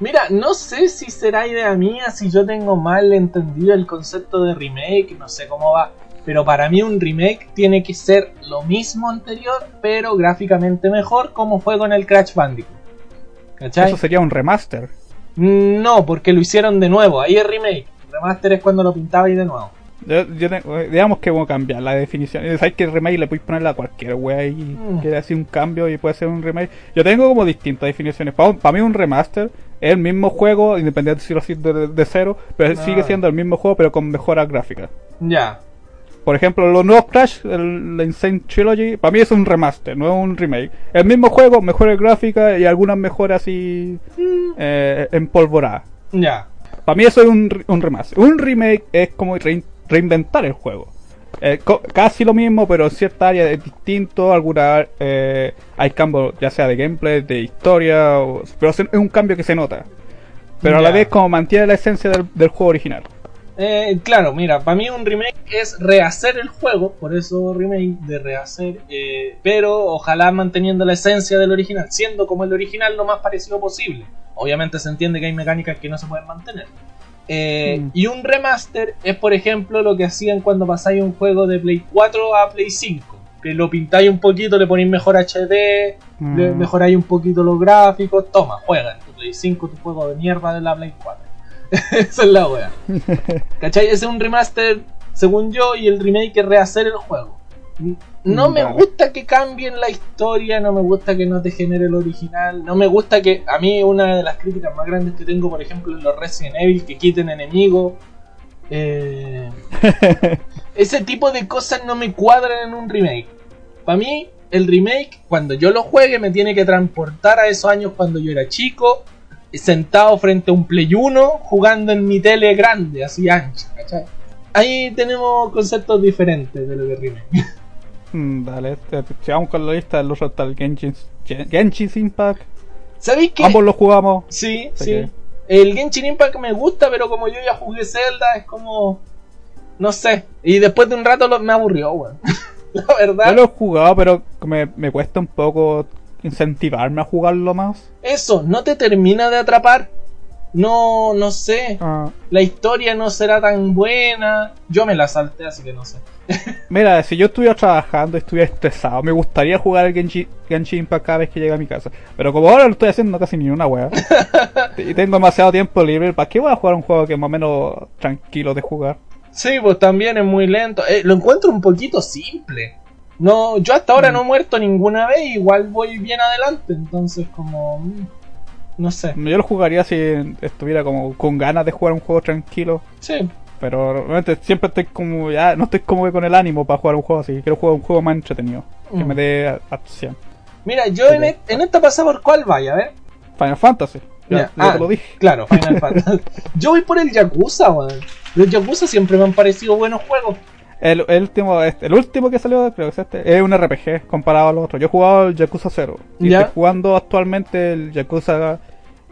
Mira, no sé si será idea mía, si yo tengo mal entendido el concepto de remake, no sé cómo va. Pero para mí un remake tiene que ser lo mismo anterior, pero gráficamente mejor, como fue con el Crash Bandicoot. ¿Cachai? Eso sería un remaster. No, porque lo hicieron de nuevo, ahí es remake. Remaster es cuando lo pintaba y de nuevo. Yo, yo te- digamos que vamos a cambiar la definición. Eh, Sabes que el remake le puedes ponerle a cualquier wea y Mm. quiere hacer un cambio y puede ser un remake. Yo tengo como distintas definiciones. Para mí un remaster es el mismo juego, independiente si lo haces de, de cero, pero Ah. sigue siendo el mismo juego pero con mejoras gráficas. Ya. Por ejemplo, los nuevos Crash, el, la Insane Trilogy, para mí es un remaster, no es un remake. El mismo juego, mejores gráficas y algunas mejoras así eh, empolvoradas. Ya. Para mí eso es un, un remaster. Un remake es como rein- reinventar el juego. Eh, casi lo mismo, pero en cierta área es distinto. Alguna, eh, hay cambios, ya sea de gameplay, de historia, o- pero es un cambio que se nota. Pero a la vez como mantiene la esencia del, del juego original. Eh, claro, mira, para mí un remake es rehacer el juego, por eso remake de rehacer, eh, pero ojalá manteniendo la esencia del original, siendo como el original lo más parecido posible. Obviamente se entiende que hay mecánicas que no se pueden mantener. Eh, Mm. Y un remaster es, por ejemplo, lo que hacían cuando pasáis un juego de Play 4 a Play 5. Que lo pintáis un poquito, le ponéis mejor HD, le Mm. mejoráis un poquito los gráficos. Toma, juega en tu Play 5 tu juego de mierda de la Play 4. Esa es la wea. ¿Cachai? Ese es un remaster, según yo, y el remake es rehacer el juego. No me gusta que cambien la historia, no me gusta que no te genere el original, no me gusta que a mí una de las críticas más grandes que tengo, por ejemplo, en los Resident Evil, que quiten enemigos. eh, ese tipo de cosas no me cuadran en un remake. Para mí, el remake, cuando yo lo juegue, me tiene que transportar a esos años cuando yo era chico, sentado frente a un Play 1, jugando en mi tele grande, así ancha, ¿cachai? Ahí tenemos conceptos diferentes de lo que remake. Mm, Dale, este, si vamos con la lista, el otro está el Genshin, Gen- Genshin Impact. ¿Sabéis qué? Ambos los jugamos. Sí, sí. El Genshin Impact me gusta, pero como yo ya jugué Zelda, es como. No sé. Y después de un rato lo- me aburrió, weón. La Yo verdad. lo he jugado, pero me, me cuesta un poco incentivarme a jugarlo más. Eso, no te termina de atrapar. No, no sé. Ah, La historia no será tan buena. Yo me la salté, así que no sé. Mira, si yo estuviera trabajando y estuviera estresado, me gustaría jugar el Genshin, Genshin Impact cada vez que llega a mi casa. Pero como ahora lo estoy haciendo casi ni una wea. y tengo demasiado tiempo libre, ¿para qué voy a jugar un juego que es más o menos tranquilo de jugar? Sí, pues también es muy lento. Eh, lo encuentro un poquito simple. No, yo hasta ahora Mm. no he muerto ninguna vez, igual voy bien adelante, entonces como mm, no sé. Yo lo jugaría si estuviera como con ganas de jugar un juego tranquilo. Sí. Pero realmente siempre estoy como ya no estoy como que con el ánimo para jugar un juego así. Quiero jugar un juego más entretenido, que Mm. me dé a- acción. Mira, yo en, e- en esta pasada por cuál vaya, a ver. Final Fantasy. Ya ah, te lo dije. Claro, Final Fantasy. Yo voy por el Yakuza, weón. Los Yakuza siempre me han parecido buenos juegos. El, el último, este, el último que salió, creo que es este, es un RPG comparado a los otros. Yo he jugado el Yakuza 0. Y Ya. estoy jugando actualmente el Yakuza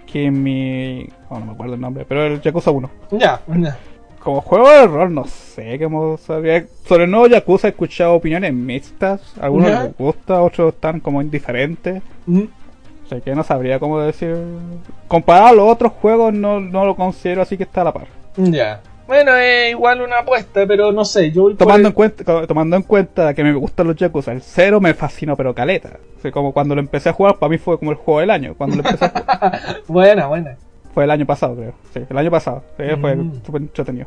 Kimi. Oh, no me acuerdo el nombre, pero el Yakuza 1. Ya, ya. Como juego de rol, no sé cómo sabía. Sobre el nuevo Yakuza he escuchado opiniones mixtas. Algunos Ya. les gusta, otros están como indiferentes. Mm. O sea que no sabría cómo decir. Comparado a los otros juegos, no, no lo considero así que está a la par. Ya. Bueno, es igual una apuesta, pero no sé, yo voy por Tomando el- en, cuenta, tomando en cuenta que me gustan los Yakuza, el 0 me fascinó, pero caleta. O sea, como cuando lo empecé a jugar, para mí fue como el juego del año. Cuando lo empecé a jugar. Buena, buena. fue el año pasado, creo. Sí, el año pasado. Sí, fue Mm. súper entretenido.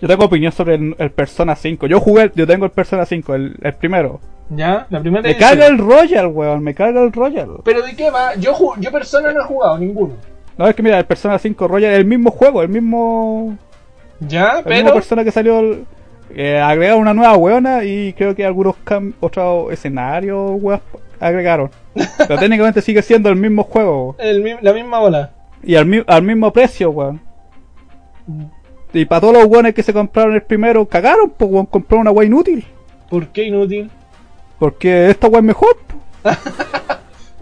Yo tengo opinión sobre el, el Persona 5. Yo jugué, yo tengo el Persona 5, el, el primero. ¿Ya? La primera Me carga el Royal, weón, me carga el Royal. ¿Pero de qué va? Yo, yo persona no he jugado ninguno. No, es que mira, el Persona 5 Royal es el mismo juego, el mismo. ¿Ya? La misma Pero... persona que salió. eh, agregaron una nueva weona y creo que algunos otros escenarios, weas, agregaron. Pero técnicamente sigue siendo el mismo juego. el la misma bola. Y al, mi- al mismo precio, weón. Y para todos los weones que se compraron el primero, cagaron, pues weón, compraron una wea inútil. ¿Por qué inútil? Porque esta wea es mejor.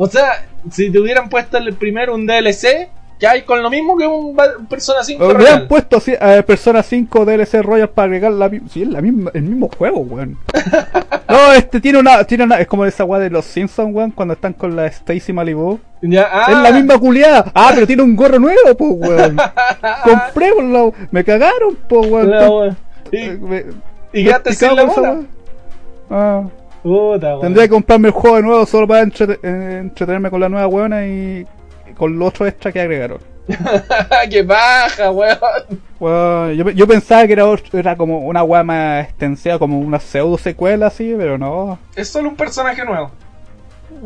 O sea, si te hubieran puesto el primero un DLC, que hay con lo mismo que un, Persona 5 Le han puesto a Persona 5 DLC Royal para agregar la Sí, es la misma, el mismo juego, weón. no, este tiene una, tiene una. Es como esa weá de los Simpsons, weón, cuando están con la Stacy Malibu. Ya, ah, Es la misma culiada. Ah, pero tiene un gorro nuevo, pues, weón. Comprémoslo. Me cagaron, pues, weón. Eh, Y, me- y quedaste sin la bola. Ah. Puta. Tendría que comprarme el juego de nuevo solo para eh, entretenerme con la nueva weona y con los otros extras que agregaron. ¡Qué baja, weón! Bueno, yo, yo pensaba que era, otro- era como una weá más extensiva, como una pseudo secuela así, pero no. Es solo un personaje nuevo.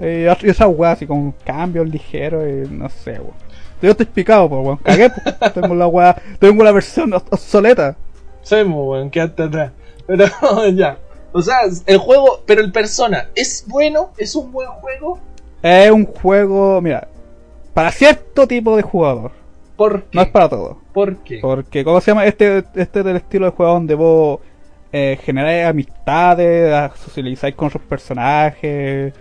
Eh, y esa weá así con cambios ligeros y no sé, weón. Yo estoy picado, pues weón. Cagué, pues. Tengo la weá, tengo la versión obs- obsoleta. Sí, muy weón, quédate atrás. Pero ya. O sea, el juego, pero el Persona, ¿es bueno? ¿Es un buen juego? Es un juego, mira, para cierto tipo de jugador. ¿Por qué? No es para todo. ¿Por qué? Porque, ¿cómo se llama? Este, este es del estilo de juego donde vos eh, generáis amistades, socializáis con otros personajes,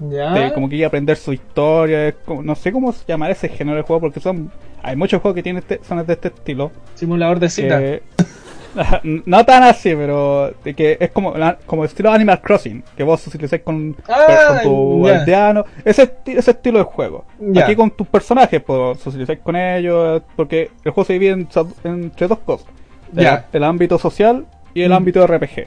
¿Ya? de como que ir a aprender su historia. como- no sé cómo llamar ese género de juego porque son hay muchos juegos que tienen este, son de este estilo. Simulador de cita. que- no tan así, pero de que es como, como estilo Animal Crossing, que vos socializáis con, Ah, con tu ya. aldeano. Ese, ese estilo de juego. Aquí con tus personajes, pues socializáis con ellos, porque el juego se divide en- entre dos cosas. Ya. El, el ámbito social y el Mm. ámbito RPG.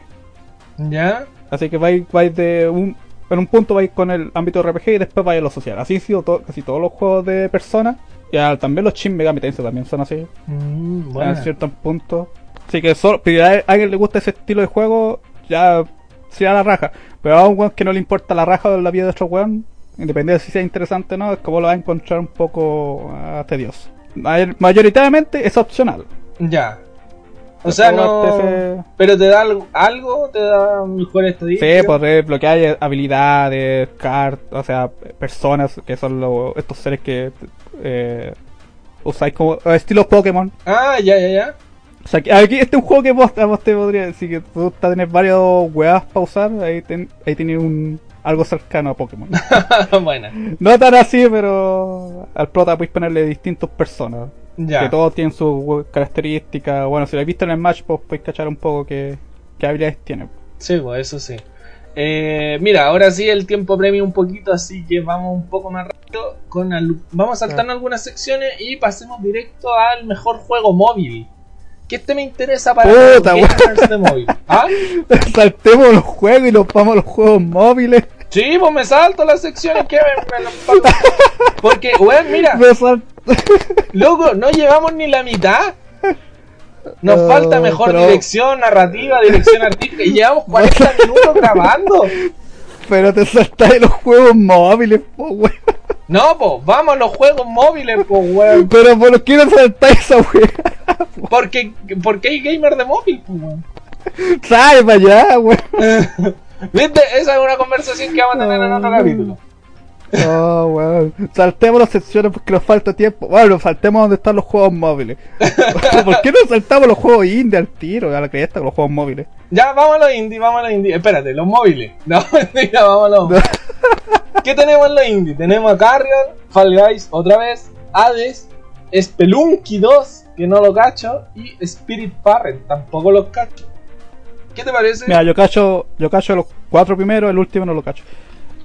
¿Ya? Así que vais, vais de un. En un punto vais con el ámbito RPG y después vais a lo social. Así han sido casi todos los juegos de persona. Y también los Shin Megami Tensei también son así. Mm, bueno. En ciertos puntos. Así que solo, si a alguien le gusta ese estilo de juego, ya será la raja. Pero a un weón que no le importa la raja de la vida de otro weón, independiente de si sea interesante o no, es como lo va a encontrar un poco ah, tedioso. Mayor- Mayoritariamente es opcional. Ya. O sea, no. Jugarte Pero te da algo, algo te da mejor estadística. Sí, pues desbloquear habilidades, cartas, o sea, personas que son los, estos seres que eh, usáis como eh, estilo Pokémon. Ah, ya, ya, ya. O sea, aquí este es un juego que vos, te podría decir que tú te tenés varios weas para usar, ahí, ten, ahí tenés un, algo cercano a Pokémon. Buena. no tan así, pero al prota podéis ponerle distintas personas. Ya. Que todos tienen sus características. Bueno, si lo habéis visto en el match, pues podéis cachar un poco qué, qué habilidades tiene. Sí, pues eso sí. Eh, mira, ahora sí el tiempo premia un poquito, así que vamos un poco más rápido. Con al- Vamos a saltarnos algunas secciones y pasemos directo al mejor juego móvil. Que este me interesa para Puta, los de móvil. ¿Ah? Saltemos los juegos y nos vamos a los juegos móviles. Sí, pues me salto las secciones que me, me Porque, weón, mira, Me loco, no llevamos ni la mitad. Nos No, falta mejor pero- dirección narrativa, dirección artística y llevamos 40 minutos grabando. Pero te saltáis los juegos móviles, po, weón. No, pues, vamos a los juegos móviles, pues, weón. Pero por qué no saltáis esa weá? Porque, porque hay gamer de móvil, pues, weón. Sale para allá, weón. ¿Viste? Esa es una conversación que vamos a tener en otro capítulo. Oh, weón. Saltemos las secciones porque nos falta tiempo. Bueno, saltemos donde están los juegos móviles. ¿Por qué no saltamos los juegos indie al tiro? A la cresta con los juegos móviles. Ya, vamos a los indie, vamos a los indie. Espérate, los móviles. No, mentira, vamos a los ¿Qué tenemos en los indie? Tenemos a Carrion, Fall Guys otra vez, Hades, Spelunky 2, que no lo cacho, y Spirit Parent, tampoco los cacho. ¿Qué te parece? Mira, yo cacho, yo cacho los cuatro primeros, el último no lo cacho.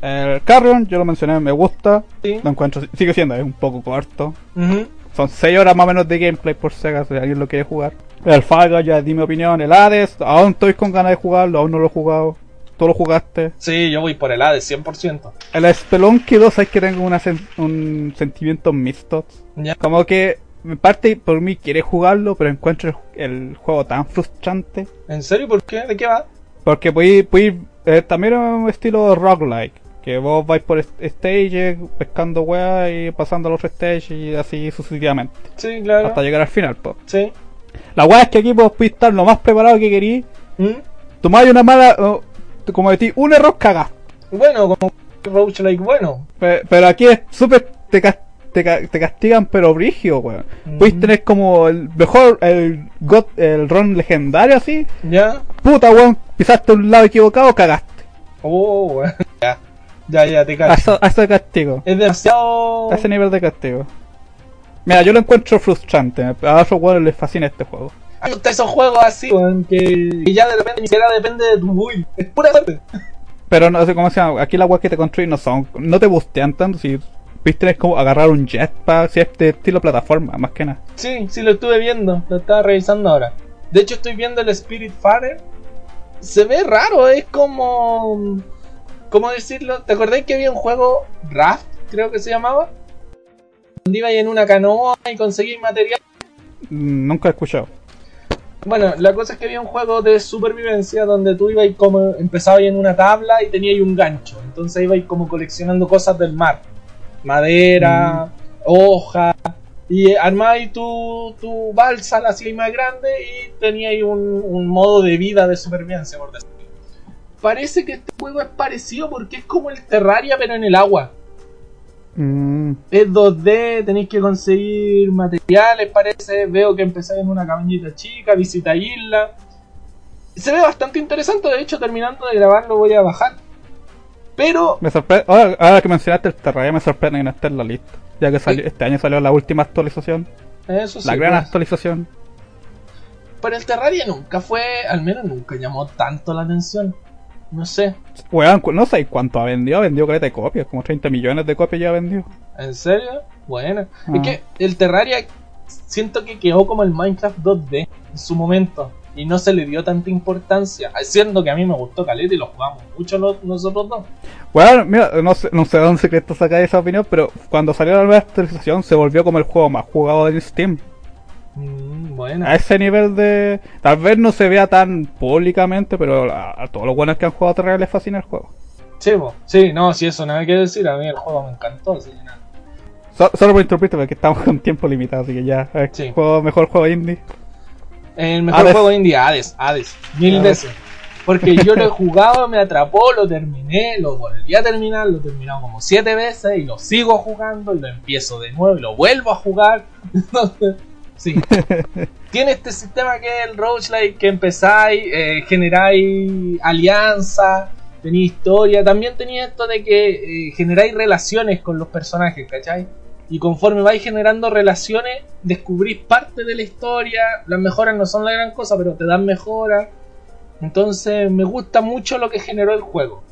El Carrion, yo lo mencioné, me gusta. Sí. Lo encuentro, sigue siendo, es un poco corto. Ujú. Son 6 horas más o menos de gameplay por Sega, si alguien lo quiere jugar. El Fall ya di mi opinión. El Hades, aún estoy con ganas de jugarlo, aún no lo he jugado. Tú lo jugaste. Sí, yo voy por el Hades, 100%. El Spelunky 2 es que tengo una sen- un sentimiento mixto. Ya. Como que, en parte, por mí quiere jugarlo, pero encuentro el, juego tan frustrante. ¿En serio? ¿Por qué? ¿De qué va? Porque podéis, podéis eh, también es un estilo roguelike. Que vos vais por stage pescando weas y pasando a los stages y así sucesivamente. Sí, claro. Hasta llegar al final, po. Sí. La wea es que aquí vos podés estar lo más preparado que querís. ¿Mm? Tomáis una mala. como de ti, un error cagaste. Bueno, como roguelike bueno. Pe- Pero aquí es súper. Te, te, te castigan, pero brigio, weón. Mm. Puedes tener como el mejor. El, God, el ron legendario así. ¿Ya? Puta, weón. Pisaste un lado equivocado, cagaste. Oh, bueno. Ya. Ya, ya, te cacho. eso- a ese castigo. Es demasiado. A ese nivel de castigo. Mira, yo lo encuentro frustrante. A otros weones les fascina este juego. Gustan esos juegos así, weón, que, que ya de repente ni siquiera depende de tu build. Es pura suerte. Pero no sé cómo se llama. Aquí las weas que te construyen no son. No te bustean tanto. Si viste, es como agarrar un jetpack. Si es de estilo plataforma, más que nada. Sí, sí lo estuve viendo, lo estaba revisando ahora. De hecho estoy viendo el Spirit Farer. Se ve raro, es como... ¿Cómo decirlo? ¿Te acordáis que había un juego Raft, creo que se llamaba? Donde ibais en una canoa y conseguís material. Mm, Nunca he escuchado. Bueno, la cosa es que había un juego de supervivencia donde tú ibas como... Empezabas en una tabla y tenías un gancho. Entonces ibais como coleccionando cosas del mar. Madera, hoja, y armáis tu, tu balsa, la hacíais más grande y teníais un, un modo de vida de supervivencia, por decirlo. Parece que este juego es parecido porque es como el Terraria, pero en el agua. Mm, Es 2D, tenéis que conseguir materiales, parece. Veo que empezáis en una cabañita chica, visita isla. Se ve bastante interesante, de hecho, terminando de grabar lo voy a bajar. Pero, me sorprende. Ahora, ahora que mencionaste el Terraria, me sorprende que no esté en la lista. Ya que salió, este año salió la última actualización. eso sí. la gran pues. actualización. Pero el Terraria nunca fue, al menos nunca llamó tanto la atención. No sé, Weón, no sé cuánto ha vendido. Ha vendido caleta de copias. Como 30 millones de copias ya ha vendido. ¿en serio? Bueno, Ah. es que el Terraria siento que quedó como el Minecraft 2D en su momento. Y no se le dio tanta importancia. Siendo que a mí me gustó Caleta y lo jugamos mucho los- nosotros dos. Bueno, mira, no sé, no sé de dónde secreto sacar esa opinión, pero cuando salió la nueva actualización se volvió como el juego más jugado en Steam. Mm, bueno. A ese nivel de... Tal vez no se vea tan públicamente, pero a, a todos los buenos que han jugado Terraria les fascina el juego. Sí, sí, no, si eso nada que decir. A mí el juego me encantó. Así que nada. So- solo por interrumpirte porque estamos con tiempo limitado, así que ya. eh, Sí. juego, mejor juego indie. El mejor Hades. juego indie, Hades, Hades, mil Hades. veces. Porque yo lo he jugado, me atrapó, lo terminé, lo volví a terminar, lo he terminado como siete veces y lo sigo jugando y lo empiezo de nuevo y lo vuelvo a jugar. Sí. Tiene este sistema que es el roguelike que empezáis, eh, generáis alianza, tenéis historia. También tenía esto de que eh, generáis relaciones con los personajes, ¿cachai? Y conforme vais generando relaciones, descubrís parte de la historia. Las mejoras no son la gran cosa, pero te dan mejoras. Entonces me gusta mucho lo que generó el juego.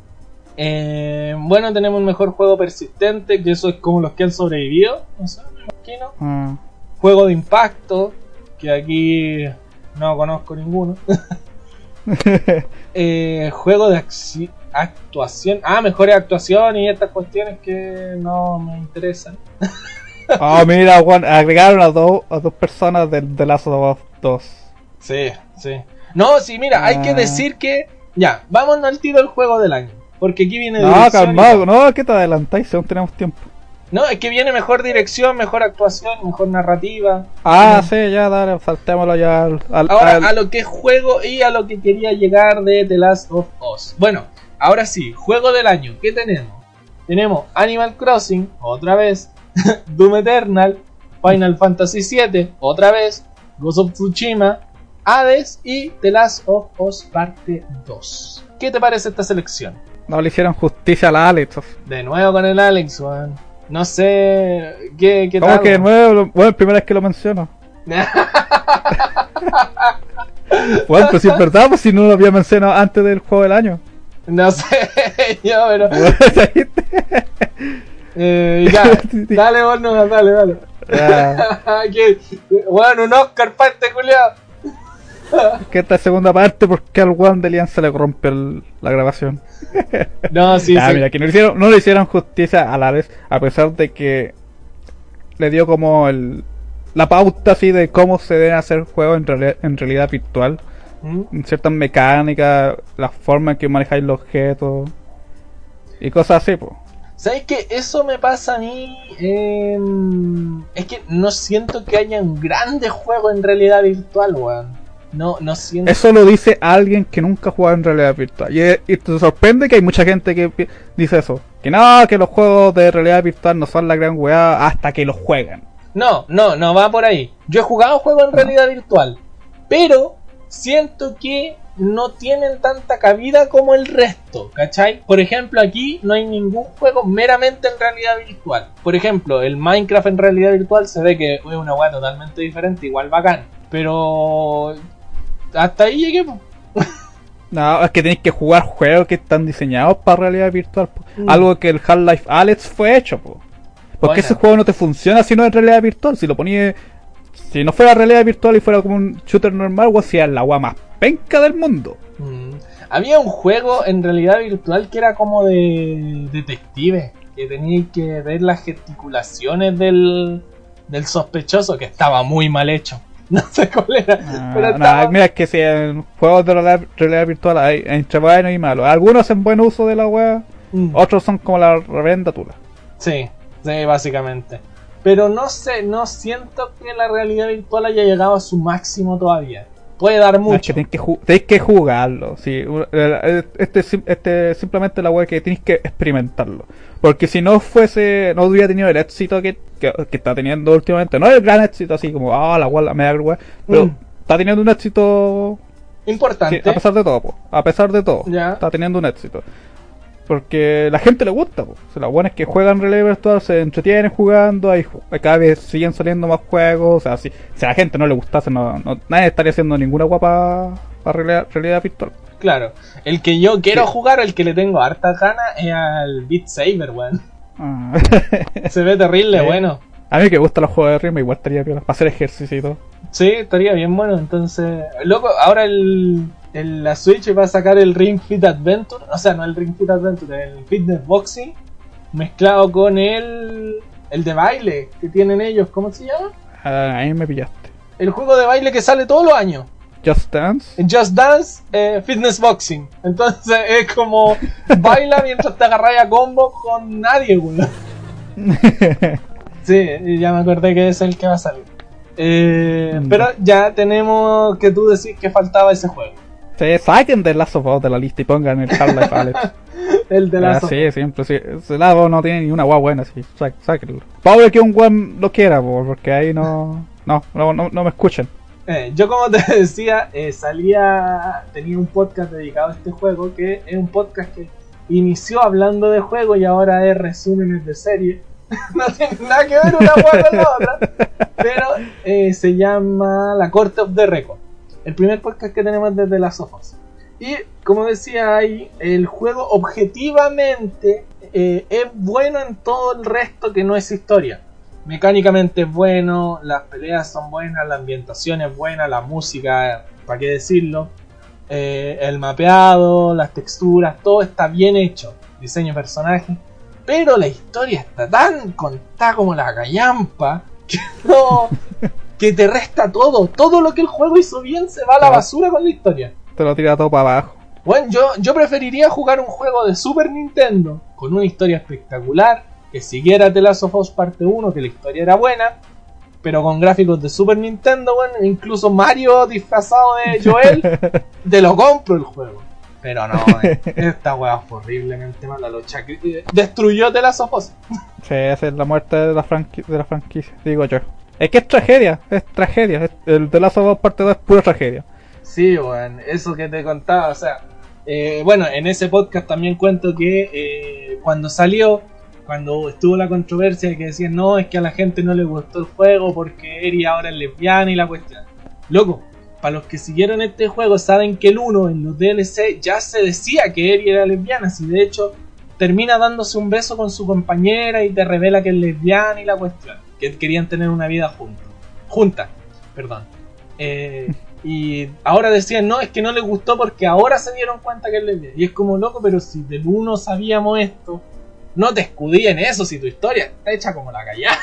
Eh, bueno, tenemos un mejor juego persistente, que eso es como los que han sobrevivido. No sé, me imagino. Ah. Juego de impacto, que aquí no conozco ninguno. Eh, juego de actuación. Ah, mejores actuaciones y estas cuestiones que no me interesan. Oh, mira, Juan, agregaron a, dos a dos personas de, de Last of Us 2. Sí, sí. No, sí, mira, hay que Ah. decir que. Ya, vámonos al tiro del juego del año. Porque aquí viene No, calmado, no, que te adelantáis, aún tenemos tiempo. No, es que viene mejor dirección, mejor actuación, mejor narrativa. Ah, sí, ya, dale, saltémoslo ya al. al- Ahora al- a lo que es juego y a lo que quería llegar de The Last of Us. Bueno, ahora sí, juego del año. ¿Qué tenemos? Tenemos Animal Crossing, otra vez. Doom Eternal, Final Fantasy VII, otra vez. Ghost of Tsushima, Hades y The Last of Us Parte 2. ¿Qué te parece esta selección? No le hicieron justicia a la Alex. De nuevo con el Alex, weón. No sé qué, qué ¿Cómo tal. que de nuevo? Bueno, primera vez que lo menciono. Bueno, pero si es verdad, pues si no lo había mencionado antes del juego del año. no sé, yo, pero. Eh, ya, dale vos no, dale, dale. Bueno, un Oscar para este culiao. Que esta segunda parte, porque al One de Lian se le rompe el- la grabación. No, sí, Ah, sí. mira, que no le, hicieron, no le hicieron justicia a la vez, a pesar de que le dio como el, la pauta así de cómo se deben hacer juegos en, reali- en realidad virtual. ¿Mm? ciertas mecánicas, la forma en que manejáis los objetos y cosas así, pues. ¿Sabes qué? Eso me pasa a mí. em, es que no siento que haya un grande juego en realidad virtual, weón. No, no siento. Eso lo dice alguien que nunca ha jugado en realidad virtual. Y, y te sorprende que hay mucha gente que dice eso. Que no, que los juegos de realidad virtual no son la gran weá hasta que los juegan. No, no, no va por ahí. Yo he jugado juegos en realidad virtual, pero siento que no tienen tanta cabida como el resto, ¿cachai? Por ejemplo, aquí no hay ningún juego meramente en realidad virtual. Por ejemplo, el Minecraft en realidad virtual se ve que es una weá totalmente diferente, igual bacán. Pero hasta ahí llegué. po. No, es que tenéis que jugar juegos que están diseñados para realidad virtual. po. Mm. Algo que el Half-Life Alex fue hecho, po. Porque Bueno. ese juego no te funciona si no es realidad virtual. Si lo ponía. Si no fuera realidad virtual y fuera como un shooter normal, weón, sería la weá más penca del mundo. Mm. Había un juego en realidad virtual que era como de detective, que teníais que ver las gesticulaciones del, del sospechoso, que estaba muy mal hecho. No sé cuál era, Ah, pero no, estaba... mira, es que si en juegos de realidad, realidad virtual hay entre buenos y malos. Algunos hacen buen uso de la weá, Mm. otros son como la reverenda tula. Sí, sí, básicamente. Pero no sé, no siento que la realidad virtual haya llegado a su máximo todavía. Puede dar No, es mucho. que tenéis que, jugarlo. Sí. u- el- Este, este simplemente la weá que tenéis que experimentarlo. Porque si no fuese, no hubiera tenido el éxito que, que, que está teniendo últimamente. No el gran éxito así como, ah, la weá, la mega weá. Pero Mm. está teniendo un éxito Sí, Importante. a pesar de todo, po. a pesar de todo, Ya. está teniendo un éxito. Porque la gente le gusta, po. O sea, lo bueno es que juegan realidad virtual, se entretienen jugando, hay, cada vez siguen saliendo más juegos. O sea, si, si a la gente no le gustase, no, no- nadie estaría haciendo ninguna guapa para realidad, realidad virtual. Claro. El que yo quiero Sí. jugar, el que le tengo harta ganas, es al Beat Saber, weón. Ah. Se ve terrible, Sí. bueno. a mí que gustan los juegos de ritmo, igual estaría piola, para hacer ejercicio y todo. Sí, estaría bien bueno. Entonces, loco, ahora el, el- la Switch va a sacar el Ring Fit Adventure. O sea, no el Ring Fit Adventure, el Fitness Boxing. Mezclado con el, el de baile que tienen ellos. ¿Cómo se llama? Ah, ahí me pillaste. El juego de baile que sale todos los años. Just Dance. En Just Dance eh, Fitness Boxing. Entonces es como baila mientras te agarras a combo con nadie, weón. Sí, ya me acordé que es el que va a salir. Eh, Mm. pero ya tenemos que tú decís que faltaba ese juego. Sí, saquen de Last of Us de la lista y pongan el Half-Life Alex. El de la Ah, sí, siempre, sí. Ese lado no tiene ni una guay buena, sí. Sá- Sáquenlo. Pobre que un guan lo quiera, po, porque ahí no. No, no, no, no me escuchan. Eh, yo como te decía, eh, salía, tenía un podcast dedicado a este juego, que es un podcast que inició hablando de juego y ahora es resúmenes de serie. no tiene nada que ver una con la otra, pero eh, se llama La Corte of the Record. El primer podcast que tenemos desde las sofas. Y como decía ahí, el juego objetivamente eh, es bueno en todo el resto que no es historia. Mecánicamente es bueno, las peleas son buenas, la ambientación es buena, la música, para qué decirlo, eh, el mapeado, las texturas, todo está bien hecho, diseño de personajes, pero la historia está tan contada como la gallampa que no, que te resta todo, todo lo que el juego hizo bien se va a la Claro. basura con la historia. Te lo tira todo para abajo. Bueno, yo, yo preferiría jugar un juego de Super Nintendo con una historia espectacular, que siguiera The Last of Us parte 1, que la historia era buena, pero con gráficos de Super Nintendo, bueno, incluso Mario disfrazado de Joel, te lo compro el juego. Pero no, esta weá fue horriblemente mala. Lo eh, destruyó The Last of Us. Sí, esa es la muerte de la, franqui- de la franquicia, digo yo. Es que es tragedia, es tragedia. El of Us parte 2 es pura tragedia. Sí, bueno, eso que te contaba, o sea, eh, bueno, en ese podcast también cuento que eh, cuando salió, cuando estuvo la controversia de que decían, no, es que a la gente no le gustó el juego porque Eri ahora es lesbiana y la cuestión. Loco, para los que siguieron este juego saben que el 1 en los DLC ya se decía que Eri era lesbiana, si de hecho termina dándose un beso con su compañera y te revela que es lesbiana y la cuestión, que querían tener una vida juntos, junta, perdón. Eh, y ahora decían, no, es que no les gustó porque ahora se dieron cuenta que es lesbiana. Y es como loco, pero si del 1 sabíamos esto, no te escudí en eso, si tu historia está hecha como la callada.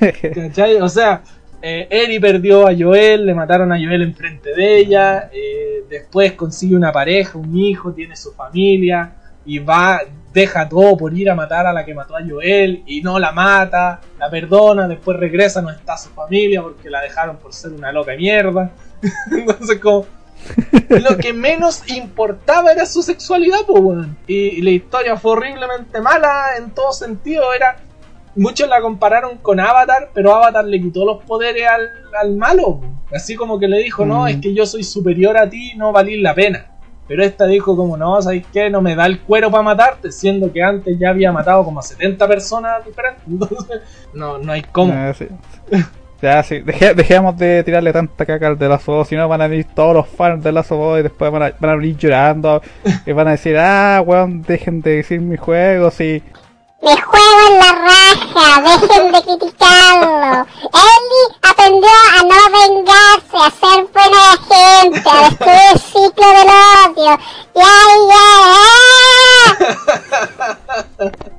¿Cachai? O sea, eh, Eri perdió a Joel, le mataron a Joel enfrente de ella, eh, después consigue una pareja, un hijo, tiene su familia y va, deja todo por ir a matar a la que mató a Joel y no la mata, la perdona, después regresa, no está su familia porque la dejaron por ser una loca mierda. Entonces como lo que menos importaba era su sexualidad, pues, y la historia fue horriblemente mala en todo sentido. Era. Muchos la compararon con Avatar, pero Avatar le quitó los poderes al, al malo. Así como que le dijo, no, Mm. es que yo soy superior a ti, no valís la pena. Pero esta dijo como, no, ¿sabes qué? No me da el cuero para matarte, siendo que antes ya había matado como a 70 personas diferentes. Entonces, no, no hay cómo. Ah. Ya, sí, Deje- dejemos de tirarle tanta caca al de la Boy, si no van a venir todos los fans de la Boy y después van a, van a venir llorando y van a decir, ah, weón, dejen de decir mis juegos y... Me juego en la raja, dejen de criticarlo. Ellie aprendió a no vengarse, a ser buena gente, a destruir el ciclo del odio. Ya, ya,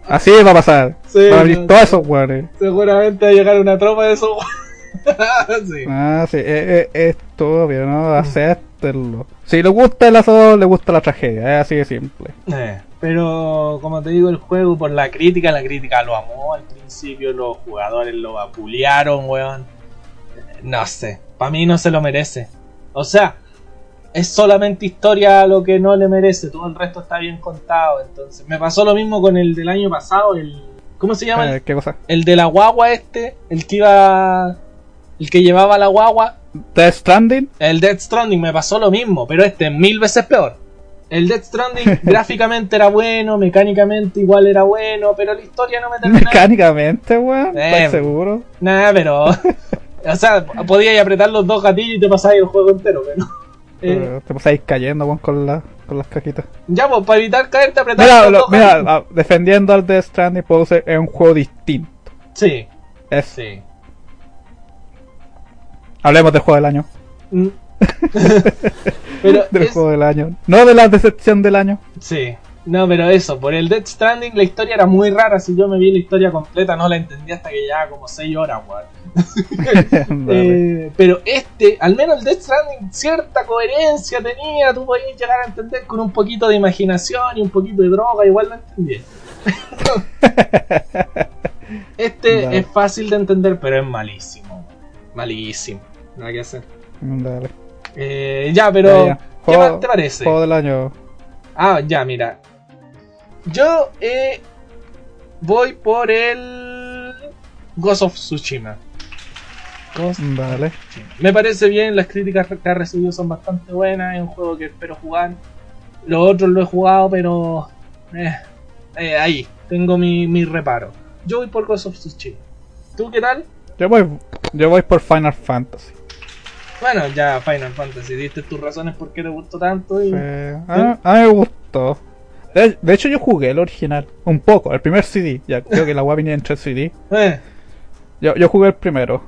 Así va a pasar. Sí, van a venir no, todos esos weones. Seguramente va a llegar una tropa de esos. sí. Ah, sí, es, es, es obvio, ¿no? Si le gusta el aso, le gusta la tragedia, es así de simple. Eh, pero como te digo, el juego por la crítica, la crítica lo amó al principio, los jugadores lo vapulearon, weón. Eh, No sé, para mí no se lo merece. O sea, es solamente historia lo que no le merece, todo el resto está bien contado. Entonces, me pasó lo mismo con el del año pasado, el... ¿Cómo se llama? Eh, ¿Qué cosa? El de la guagua este, el que iba... El que llevaba la guagua, Death Stranding, el Death Stranding me pasó lo mismo, pero este es mil veces peor. El Death Stranding gráficamente era bueno, mecánicamente igual era bueno, pero la historia no me terminaba. mecánicamente, weón, Eh, ¿estás seguro? Nah, pero. o sea, podías apretar los dos gatillos y te pasabas el juego entero, pero. eh, Eh, Te pasáis cayendo, weón, con, la, con las cajitas. ya, pues para evitar caerte, apretar Mira, los lo- dos mira gatillos. ah, defendiendo al Death Stranding, puedo ser es un juego distinto. Sí, Es, sí. Hablemos del juego del año. Mm. pero Del es- juego del año. No de la decepción del año. Sí. No, pero eso, por el Death Stranding la historia era muy rara. Si yo me vi la historia completa, no la entendí hasta que ya como 6 horas, weón. Eh, pero este, al menos el Death Stranding, cierta coherencia tenía. Tú podías llegar a entender con un poquito de imaginación y un poquito de droga, igual lo entendí. este Dale. es fácil de entender, pero es malísimo. Malísimo. Nada que hacer. Dale. Eh, ya, pero. Ya, ya. ¿Qué Juego- te parece? Juego del año. Ah, ya, mira. Yo eh, voy por el Ghost of Tsushima. Ghost of. Tsushima. Me parece bien, las críticas que ha recibido son bastante buenas. Es un juego que espero jugar. Los otros lo he jugado, pero. eh, eh, ahí, tengo mi, mi reparo. Yo voy por Ghost of Tsushima. ¿Tú qué tal? Yo voy, yo voy por Final Fantasy. Bueno, ya Final Fantasy, diste tus razones por qué te gustó tanto. Y... Eh, a, a mí me gustó. De, de hecho, yo jugué el original. Un poco, el primer CD. Ya creo que la web venía en tres CD. Eh, Yo, yo jugué el primero.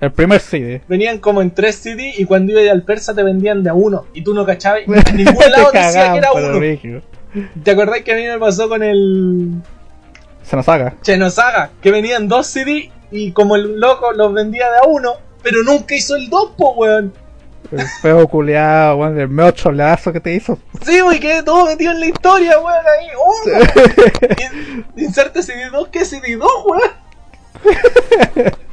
El primer CD. venían como en 3 CD y cuando ibas al persa te vendían de a uno y tú no cachabas y en ningún lado Te decía que era uno. rígido. ¿Te acordás que a mí me pasó con el Se nos haga. Chenosaga? Que venían dos CD y como el loco los vendía de a uno, pero nunca hizo el dos, po, weón. El feo culiado, weón, el medio cholazo que te hizo. Sí, wey, quedé todo metido en la historia, weón, ahí. ¡Oh! Inserte CD2, ¿qué CD2, weón?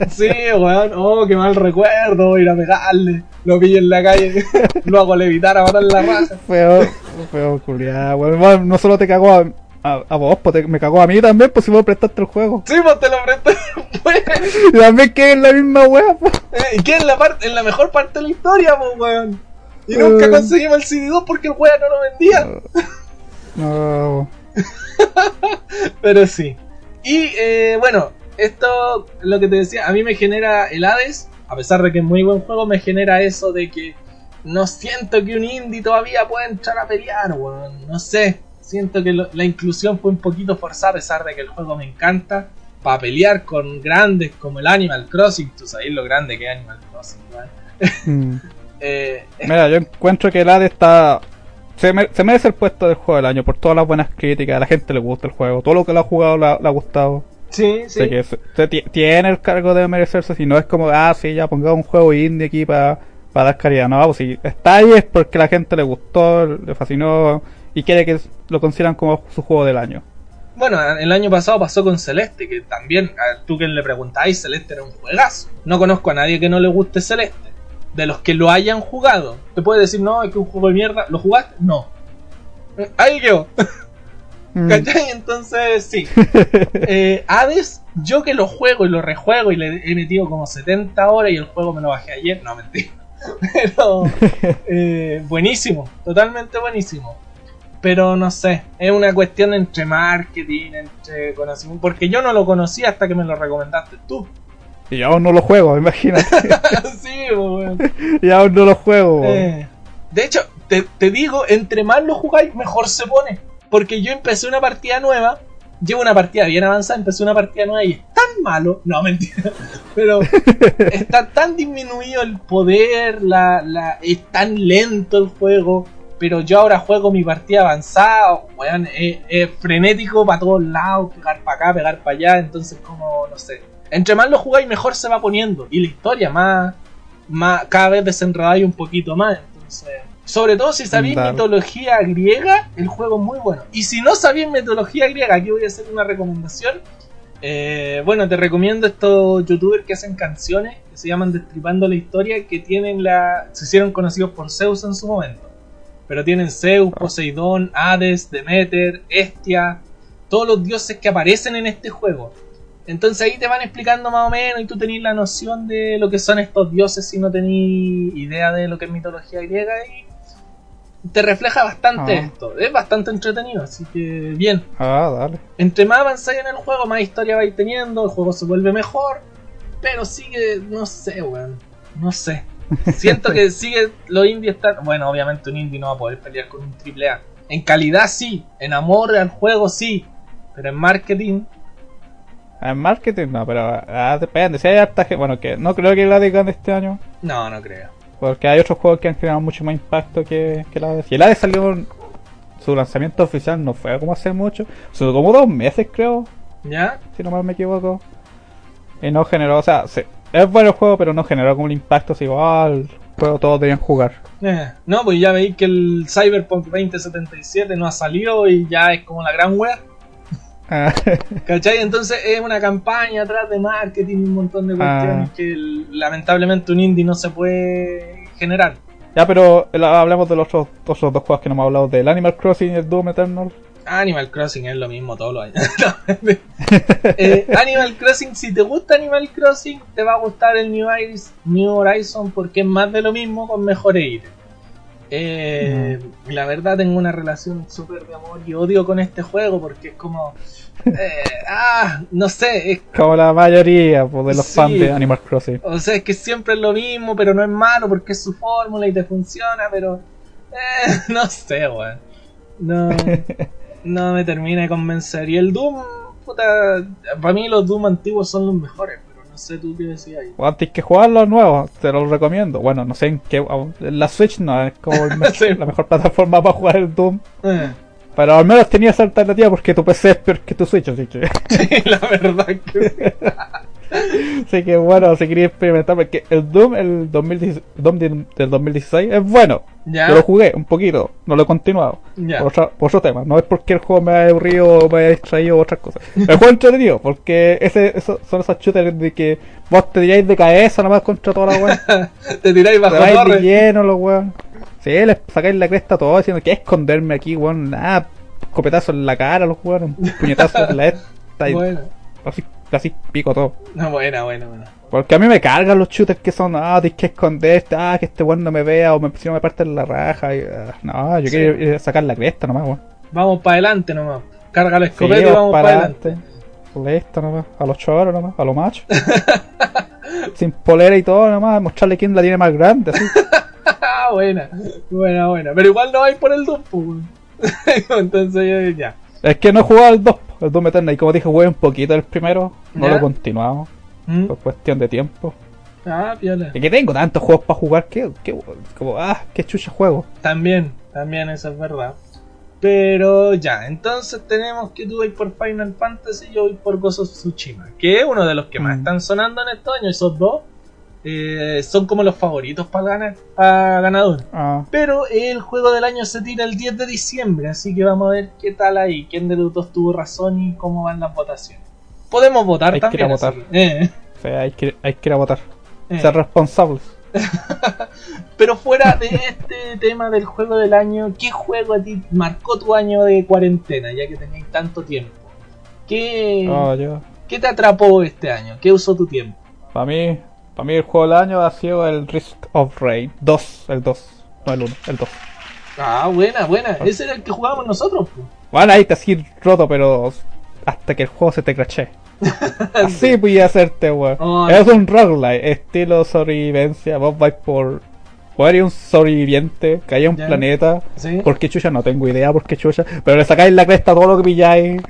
Sí, weón, oh, qué mal recuerdo, ir a pegarle. Lo pillo en la calle, lo hago levitar a matar la raza. Feo, feo culiado, weón. Weón, No solo te cagó a, vos, pues te- me cagó a mí también, pues si vos prestaste el juego. Sí, pues te lo presté después. Y también que en la misma wea, pues. Eh, ¿Y qué en la, parte, en la mejor parte de la historia, pues, weón? Y nunca Eh. conseguimos el CD2 porque el weón no lo vendía. No. Pero sí. Y eh, bueno, esto, lo que te decía, a mí me genera el Hades, a pesar de que es muy buen juego, me genera eso de que no siento que un indie todavía pueda entrar a pelear, weón. No sé, siento que lo- la inclusión fue un poquito forzada, a pesar de que el juego me encanta, para pelear con grandes como el Animal Crossing. Tú sabes lo grande que es Animal Crossing. Mm. Eh, Mira, yo encuentro que el AD está. Se, me- se merece el puesto del juego del año por todas las buenas críticas. A la gente le gusta el juego. Todo lo que lo ha jugado le ha, le ha gustado. Sí, sí. Que se- se ti- tiene el cargo de merecerse, si no es como, ah, sí, ya pongamos un juego indie aquí para dar caridad. No, pues si está ahí es porque la gente le gustó, le fascinó y quiere que lo consideran como su juego del año. Bueno, el año pasado pasó con Celeste, que también, a tú que le preguntáis, Celeste era un juegazo. No conozco a nadie que no le guste Celeste. De los que lo hayan jugado. Te puede decir, no, es que es un juego de mierda. ¿Lo jugaste? No. Ahí quedó. Mm. ¿Cachai? Entonces, sí. Eh, Hades, yo que lo juego y lo rejuego y le he metido como 70 horas y el juego me lo bajé ayer. No, mentira. Pero, eh, buenísimo. Totalmente buenísimo. Pero no sé, es una cuestión entre marketing, entre conocimiento. Porque yo no lo conocí hasta que me lo recomendaste tú. Y aún no lo juego, imagínate. sí, y aún no lo juego. Eh, de hecho, te, te digo, entre más lo jugáis, mejor se pone. Porque yo empecé una partida nueva, llevo una partida bien avanzada, empecé una partida nueva y es tan malo, no mentira, pero está tan disminuido el poder, la, la, es tan lento el juego, pero yo ahora juego mi partida avanzada, weón, es, es frenético para todos lados, pegar para acá, pegar para allá, entonces como, no sé, entre más lo jugáis mejor se va poniendo, y la historia más, más cada vez desenredáis un poquito más, entonces... Sobre todo si sabéis mitología griega, el juego es muy bueno. Y si no sabéis mitología griega, aquí voy a hacer una recomendación. Eh, bueno, te recomiendo estos youtubers que hacen canciones que se llaman Destripando la Historia, que tienen la. se hicieron conocidos por Zeus en su momento. Pero tienen Zeus, Poseidón, Hades, Demeter, Hestia, todos los dioses que aparecen en este juego. Entonces ahí te van explicando más o menos y tú tenés la noción de lo que son estos dioses si no tenés idea de lo que es mitología griega y te refleja bastante Ah. esto. Es bastante entretenido, así que bien. Ah, dale. Entre más avanzáis en el juego, más historia vais teniendo, el juego se vuelve mejor, pero sigue, no sé, weón, no sé. Siento que sigue los indies están, bueno, obviamente un indie no va a poder pelear con un triple A. En calidad sí, en amor al juego sí, pero en marketing, En marketing no, pero ah, depende. Si hay harta gente, bueno, que no creo que la digan este año. no, no creo. Porque hay otros juegos que han generado mucho más impacto que, que el Hades. Y el Hades salió. Su lanzamiento oficial no fue como hace mucho. Solo como dos meses, creo. ¿Ya? Si no mal me equivoco. Y no generó, o sea, sí, es bueno el juego, pero no generó como el impacto. Así, ah, el juego todos debían jugar. Eh, no, pues ya veis que el Cyberpunk 2077 no ha salido y ya es como la gran wea. Ah, ¿Cachai? Entonces es una campaña atrás de marketing y un montón de cuestiones Ah. que lamentablemente un indie no se puede generar. ya, pero hablemos de los otros, otros dos juegos que no hemos hablado: del Animal Crossing y el Doom Eternal. Animal Crossing es lo mismo todos los años. Eh, Animal Crossing, si te gusta Animal Crossing, te va a gustar el New, Iris- New Horizon porque es más de lo mismo con mejores ítems. Eh, La verdad tengo una relación súper de amor y odio con este juego porque es como... eh, ah, no sé, es Como la mayoría pues, de los Sí. fans de Animal Crossing. O sea, es que siempre es lo mismo, pero no es malo porque es su fórmula y te funciona, pero... Eh, no sé, weón. No, no me termina de convencer. Y el Doom, puta... Para mí los Doom antiguos son los mejores, pero no sé tú qué decías ahí. Que jugar los nuevos, te los recomiendo. Bueno, no sé en qué. en La Switch no es como Sí. la mejor plataforma para jugar el Doom. Eh, Pero al menos tenías esa alternativa porque tu PC es peor que tu Switch, así que. sí, la verdad que... así que bueno, si queréis experimentar, porque el Doom, el 2016, Doom del 2016 es bueno. Ya, Yo lo jugué un poquito, no lo he continuado. ya. Por, otra- por otro tema, no es porque el juego me haya aburrido o me haya distraído o otras cosas. El juego entretenido, porque ese, eso, son esos shooters de que vos te tiráis de cabeza nomás contra toda la weá. Te tiráis bajo Te vais de torre. lleno los weón. Sí, les sacáis la cresta a todos diciendo que esconderme aquí, weón. Nada, copetazo en la cara los weón, un puñetazo en la esta y Bueno, así, así pico todo. no, buena, buena, buena. Porque a mí me cargan los shooters que son, ah, tienes que esconderte, ah, que este weón no me vea o me, si no me parte en la raja. Y, ah, no, yo Sí. quiero ir a sacar la cresta nomás, weón. Vamos para adelante nomás. Carga Sí, escopeta y vamos para para adelante. Listo nomás, a los choros nomás, a los machos. Sin polera y todo nomás, mostrarle quién la tiene más grande, así. Buena, buena, buena. Pero igual no vais por el Doom, pues, weón. Entonces yo- ya. Es que no he jugado el 2, el Doom Eternal, y como dije, jugué un poquito el primero, no ¿Ya? lo he continuado, ¿Mm? por cuestión de tiempo. Ah, piola. Es que tengo tantos juegos para jugar que, que como, ah, qué chucha juego. También, también eso es verdad. Pero ya, entonces tenemos que tú vas por Final Fantasy y yo voy por Ghost of Tsushima, que es uno de los que más Mm. están sonando en estos años. Esos dos eh, son como los favoritos para ganar, para ganador. Ah, Pero el juego del año se tira el 10 de diciembre, así que vamos a ver qué tal ahí, quién de los dos tuvo razón y cómo van las votaciones. Podemos votar Hay también. votar. eh, o sea, hay que, hay que ir a votar. eh. Ser responsables. Pero fuera de este tema del juego del año, ¿qué juego a ti marcó tu año de cuarentena, ya que tenéis tanto tiempo? ¿Qué, Oh, yo. ¿Qué te atrapó este año? ¿Qué usó tu tiempo? Para mí, para mí el juego del año ha sido el Risk of Rain 2, el 2, no el 1, el 2. Ah, buena, buena. Ese era el que jugábamos nosotros. pues. Bueno, ahí te así roto, pero hasta que el juego se te crachee. Así voy a hacerte, weón. Oh, es un roguelike, estilo sobrevivencia. Vos vais por. Vos eres un sobreviviente, caí a un planeta. ¿Sí? ¿Por qué chucha? No tengo idea por qué chucha. Pero le sacáis la cresta a todo lo que pilláis.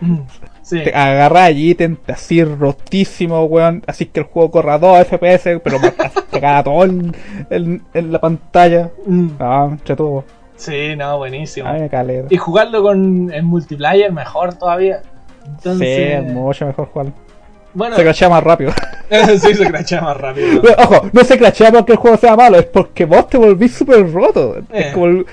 Mm, Sí. Te agarráis ítem, te así rotísimo, weón. Así que el juego corra a 2 FPS, pero te caga todo en, en- en la pantalla. Mm, Ah, entre todo. Sí, no, buenísimo. Ay. Y jugarlo con en multiplayer mejor todavía. Sí, Entonces, es mucho mejor jugarlo. bueno, Se crachea más rápido. sí, se crachea más rápido. Pero, Ojo, no se crachea porque el juego sea malo, es porque vos te volvís súper roto. Eh. Es como el-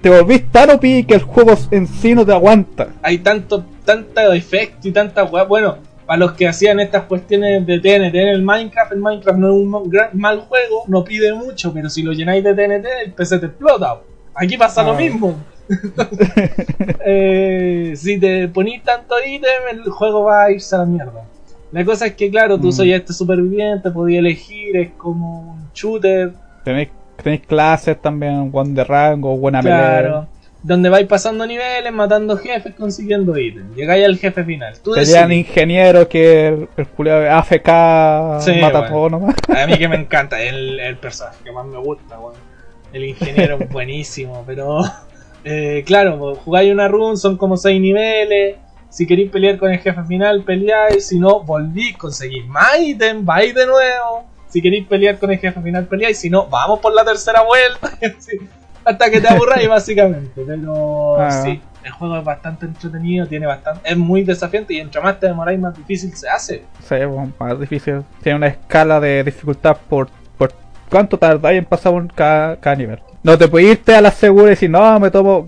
te volvís tan OP que el juego en sí no te aguanta. Hay tanto, tanta efecto y tanta. Bueno, para los que hacían estas cuestiones de TNT en el Minecraft, el Minecraft no es un gran- mal juego, no pide mucho, pero si lo llenáis de TNT, el PC te explota. Aquí pasa lo Ah. mismo. Eh, si te ponís tanto ítem, el juego va a irse a la mierda. La cosa es que, claro, tú Mm. soy este superviviente, podías elegir, es como un shooter, Tenéis, tenéis clases también, one de rango, buena claro. Donde vais pasando niveles, matando jefes, consiguiendo ítems. Llegáis al jefe final. Tú pelea. Tenían decides. ingeniero que el, el culiao de AFK Sí, mata bueno. todo nomás. A mí que me encanta, el, el personaje que más me gusta, weón. El ingeniero es buenísimo, pero eh, claro, pues, jugáis una run, son como 6 niveles. Si queréis pelear con el jefe final, peleáis. Si no, volvís, conseguís más ítem, vais de nuevo. Si queréis pelear con el jefe final, peleáis. Si no, vamos por la tercera vuelta. Hasta que te aburráis, básicamente. Pero Ah. sí, el juego es bastante entretenido, tiene bastante, es muy desafiante y entre más te demoráis, más difícil se hace. Sí, bueno, más difícil. Tiene una escala de dificultad por, por cuánto tardáis en pasar un cada, cada nivel. No te puedes irte a la segura y decir, no, me tomo,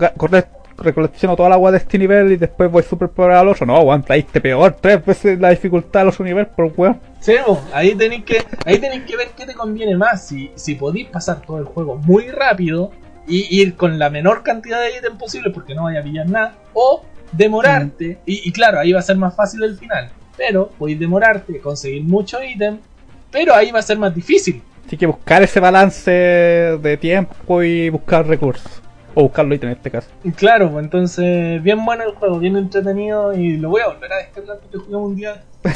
recolecciono toda la agua de este nivel y después voy super por al otro. No, aguanta, ahí te peor, tres veces la dificultad al otro nivel por weón. Sí, ahí tenéis que, ahí tenéis que ver qué te conviene más. Si, si podéis pasar todo el juego muy rápido y ir con la menor cantidad de ítems posible porque no vaya a pillar nada, o demorarte, y, y claro, ahí va a ser más fácil el final. Pero podéis demorarte, conseguir muchos ítems, pero ahí va a ser más difícil. Así que buscar ese balance de tiempo y buscar recursos. O buscar los ítems en este caso. Claro, pues entonces, bien bueno el juego, bien entretenido y lo voy a volver a descargar porque jugué un día.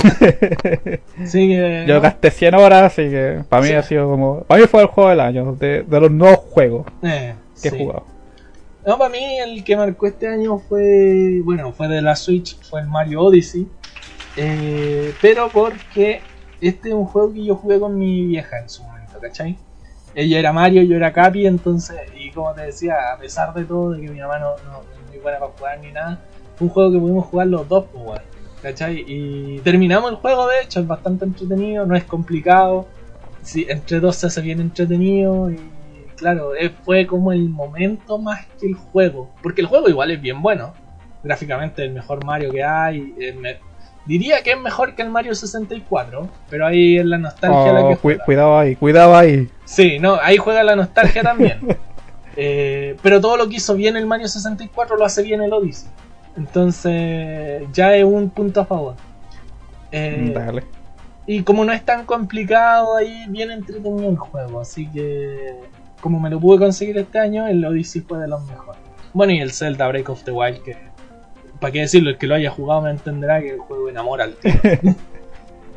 Que. Yo no, gasté 100 horas, así que para mí Sí. ha sido como. Para mí fue el juego del año, de, de los nuevos juegos eh, que sí. he jugado. No, para mí el que marcó este año fue, bueno, fue de la Switch, fue el Mario Odyssey. Eh, pero porque este es un juego que yo jugué con mi vieja en su momento, ¿cachai? Ella era Mario, yo era Capi, entonces, y como te decía, a pesar de todo, de que mi mamá no, no es muy buena para jugar ni nada, fue un juego que pudimos jugar los dos, pues, ¿cachai? Y terminamos el juego, de hecho, es bastante entretenido, no es complicado, sí, entre dos se hace bien entretenido y claro, eh, fue como el momento más que el juego, porque el juego igual es bien bueno, gráficamente el mejor Mario que hay, eh, diría que es mejor que el Mario 64, pero ahí es la nostalgia la Oh, que cu- juega. cuidado ahí, cuidado ahí. Sí, no, ahí juega la nostalgia también. Eh, pero todo lo que hizo bien el Mario 64 lo hace bien el Odyssey. Entonces, ya es un punto a favor. Eh, Dale. y como no es tan complicado, ahí bien entretenido el juego. Así que, como me lo pude conseguir este año, el Odyssey fue de los mejores. Bueno, y el Zelda Break of the Wild, que, para qué decirlo, el que lo haya jugado me entenderá que el juego enamora al tío.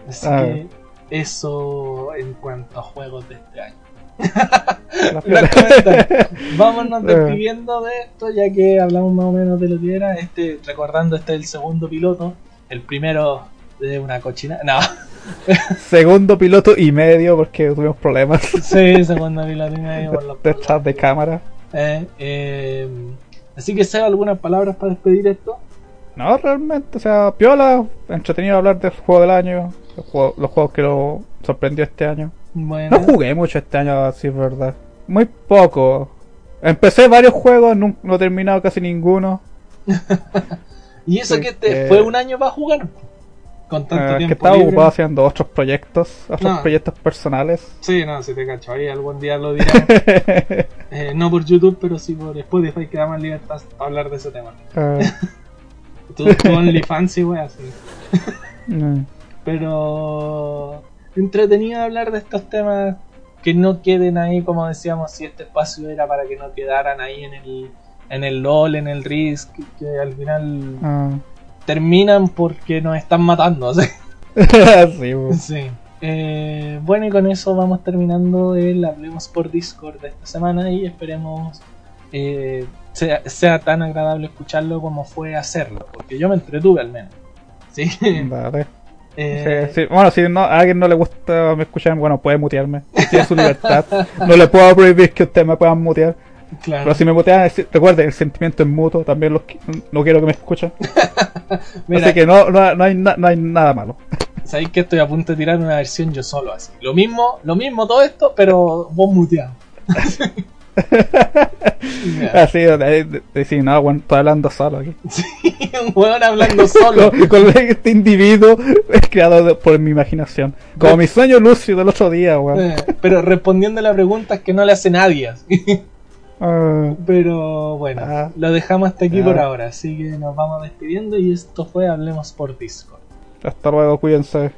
Así Ah. que, eso en cuanto a juegos de este año. Vámonos Eh. despidiendo de esto, ya que hablamos más o menos de lo que era. Este, recordando, este es el segundo piloto. El primero de una cochina. No, Segundo piloto y medio porque tuvimos problemas sí, segundo piloto y medio por los detrás de cámara. Eh, eh, Así que, Seba, ¿algunas palabras para despedir esto? No, realmente, o sea, piola, entretenido hablar del juego del año, los juegos, los juegos que lo sorprendió este año. Bueno, No jugué mucho este año, así es verdad. Muy poco. Empecé varios juegos, no, no he terminado casi ninguno. y eso que te eh, fue un año para jugar con tanto Eh, que tiempo. estaba libre. ocupado haciendo otros proyectos, otros No. proyectos personales. Sí, no, si te cacho, ahí algún día lo diremos. Eh, no por YouTube, pero sí por Spotify, que da más libertad para hablar de ese tema. Eh, Tu, tu OnlyFans y weas, sí. mm. Pero entretenido hablar de estos temas que no queden ahí, como decíamos, si este espacio era para que no quedaran ahí en el, en el LOL, en el Risk, que al final Ah. terminan porque nos están matando. ¿sí? sí. Sí. Eh, bueno, y con eso vamos terminando el Hablemos por Discord de esta semana y esperemos eh, sea, sea tan agradable escucharlo como fue hacerlo, porque yo me entretuve al menos. Sí. Vale. Eh, Sí, sí. Bueno, si no, a alguien no le gusta me escuchan, bueno, puede mutearme. Tiene su libertad. No le puedo prohibir que ustedes me puedan mutear. claro. Pero si me mutean, recuerden, el sentimiento es mutuo. También los, no quiero que me escuchen. Así que no, no, no hay, na- no hay nada malo. sabéis que estoy a punto de tirar una versión yo solo así. Lo mismo, lo mismo todo esto, pero vos muteado. Así, sí, no, hablando solo aquí. Un weón hablando solo. Con, con este individuo es creado de- por mi imaginación. Como mi sueño lúcido del otro día, weón. Eh, pero respondiendo a la pregunta que no le hace nadie. Ah, Pero bueno, Ah. lo dejamos hasta aquí Ah. por ahora. Así que nos vamos despidiendo y esto fue Hablemos por Discord. hasta luego, cuídense.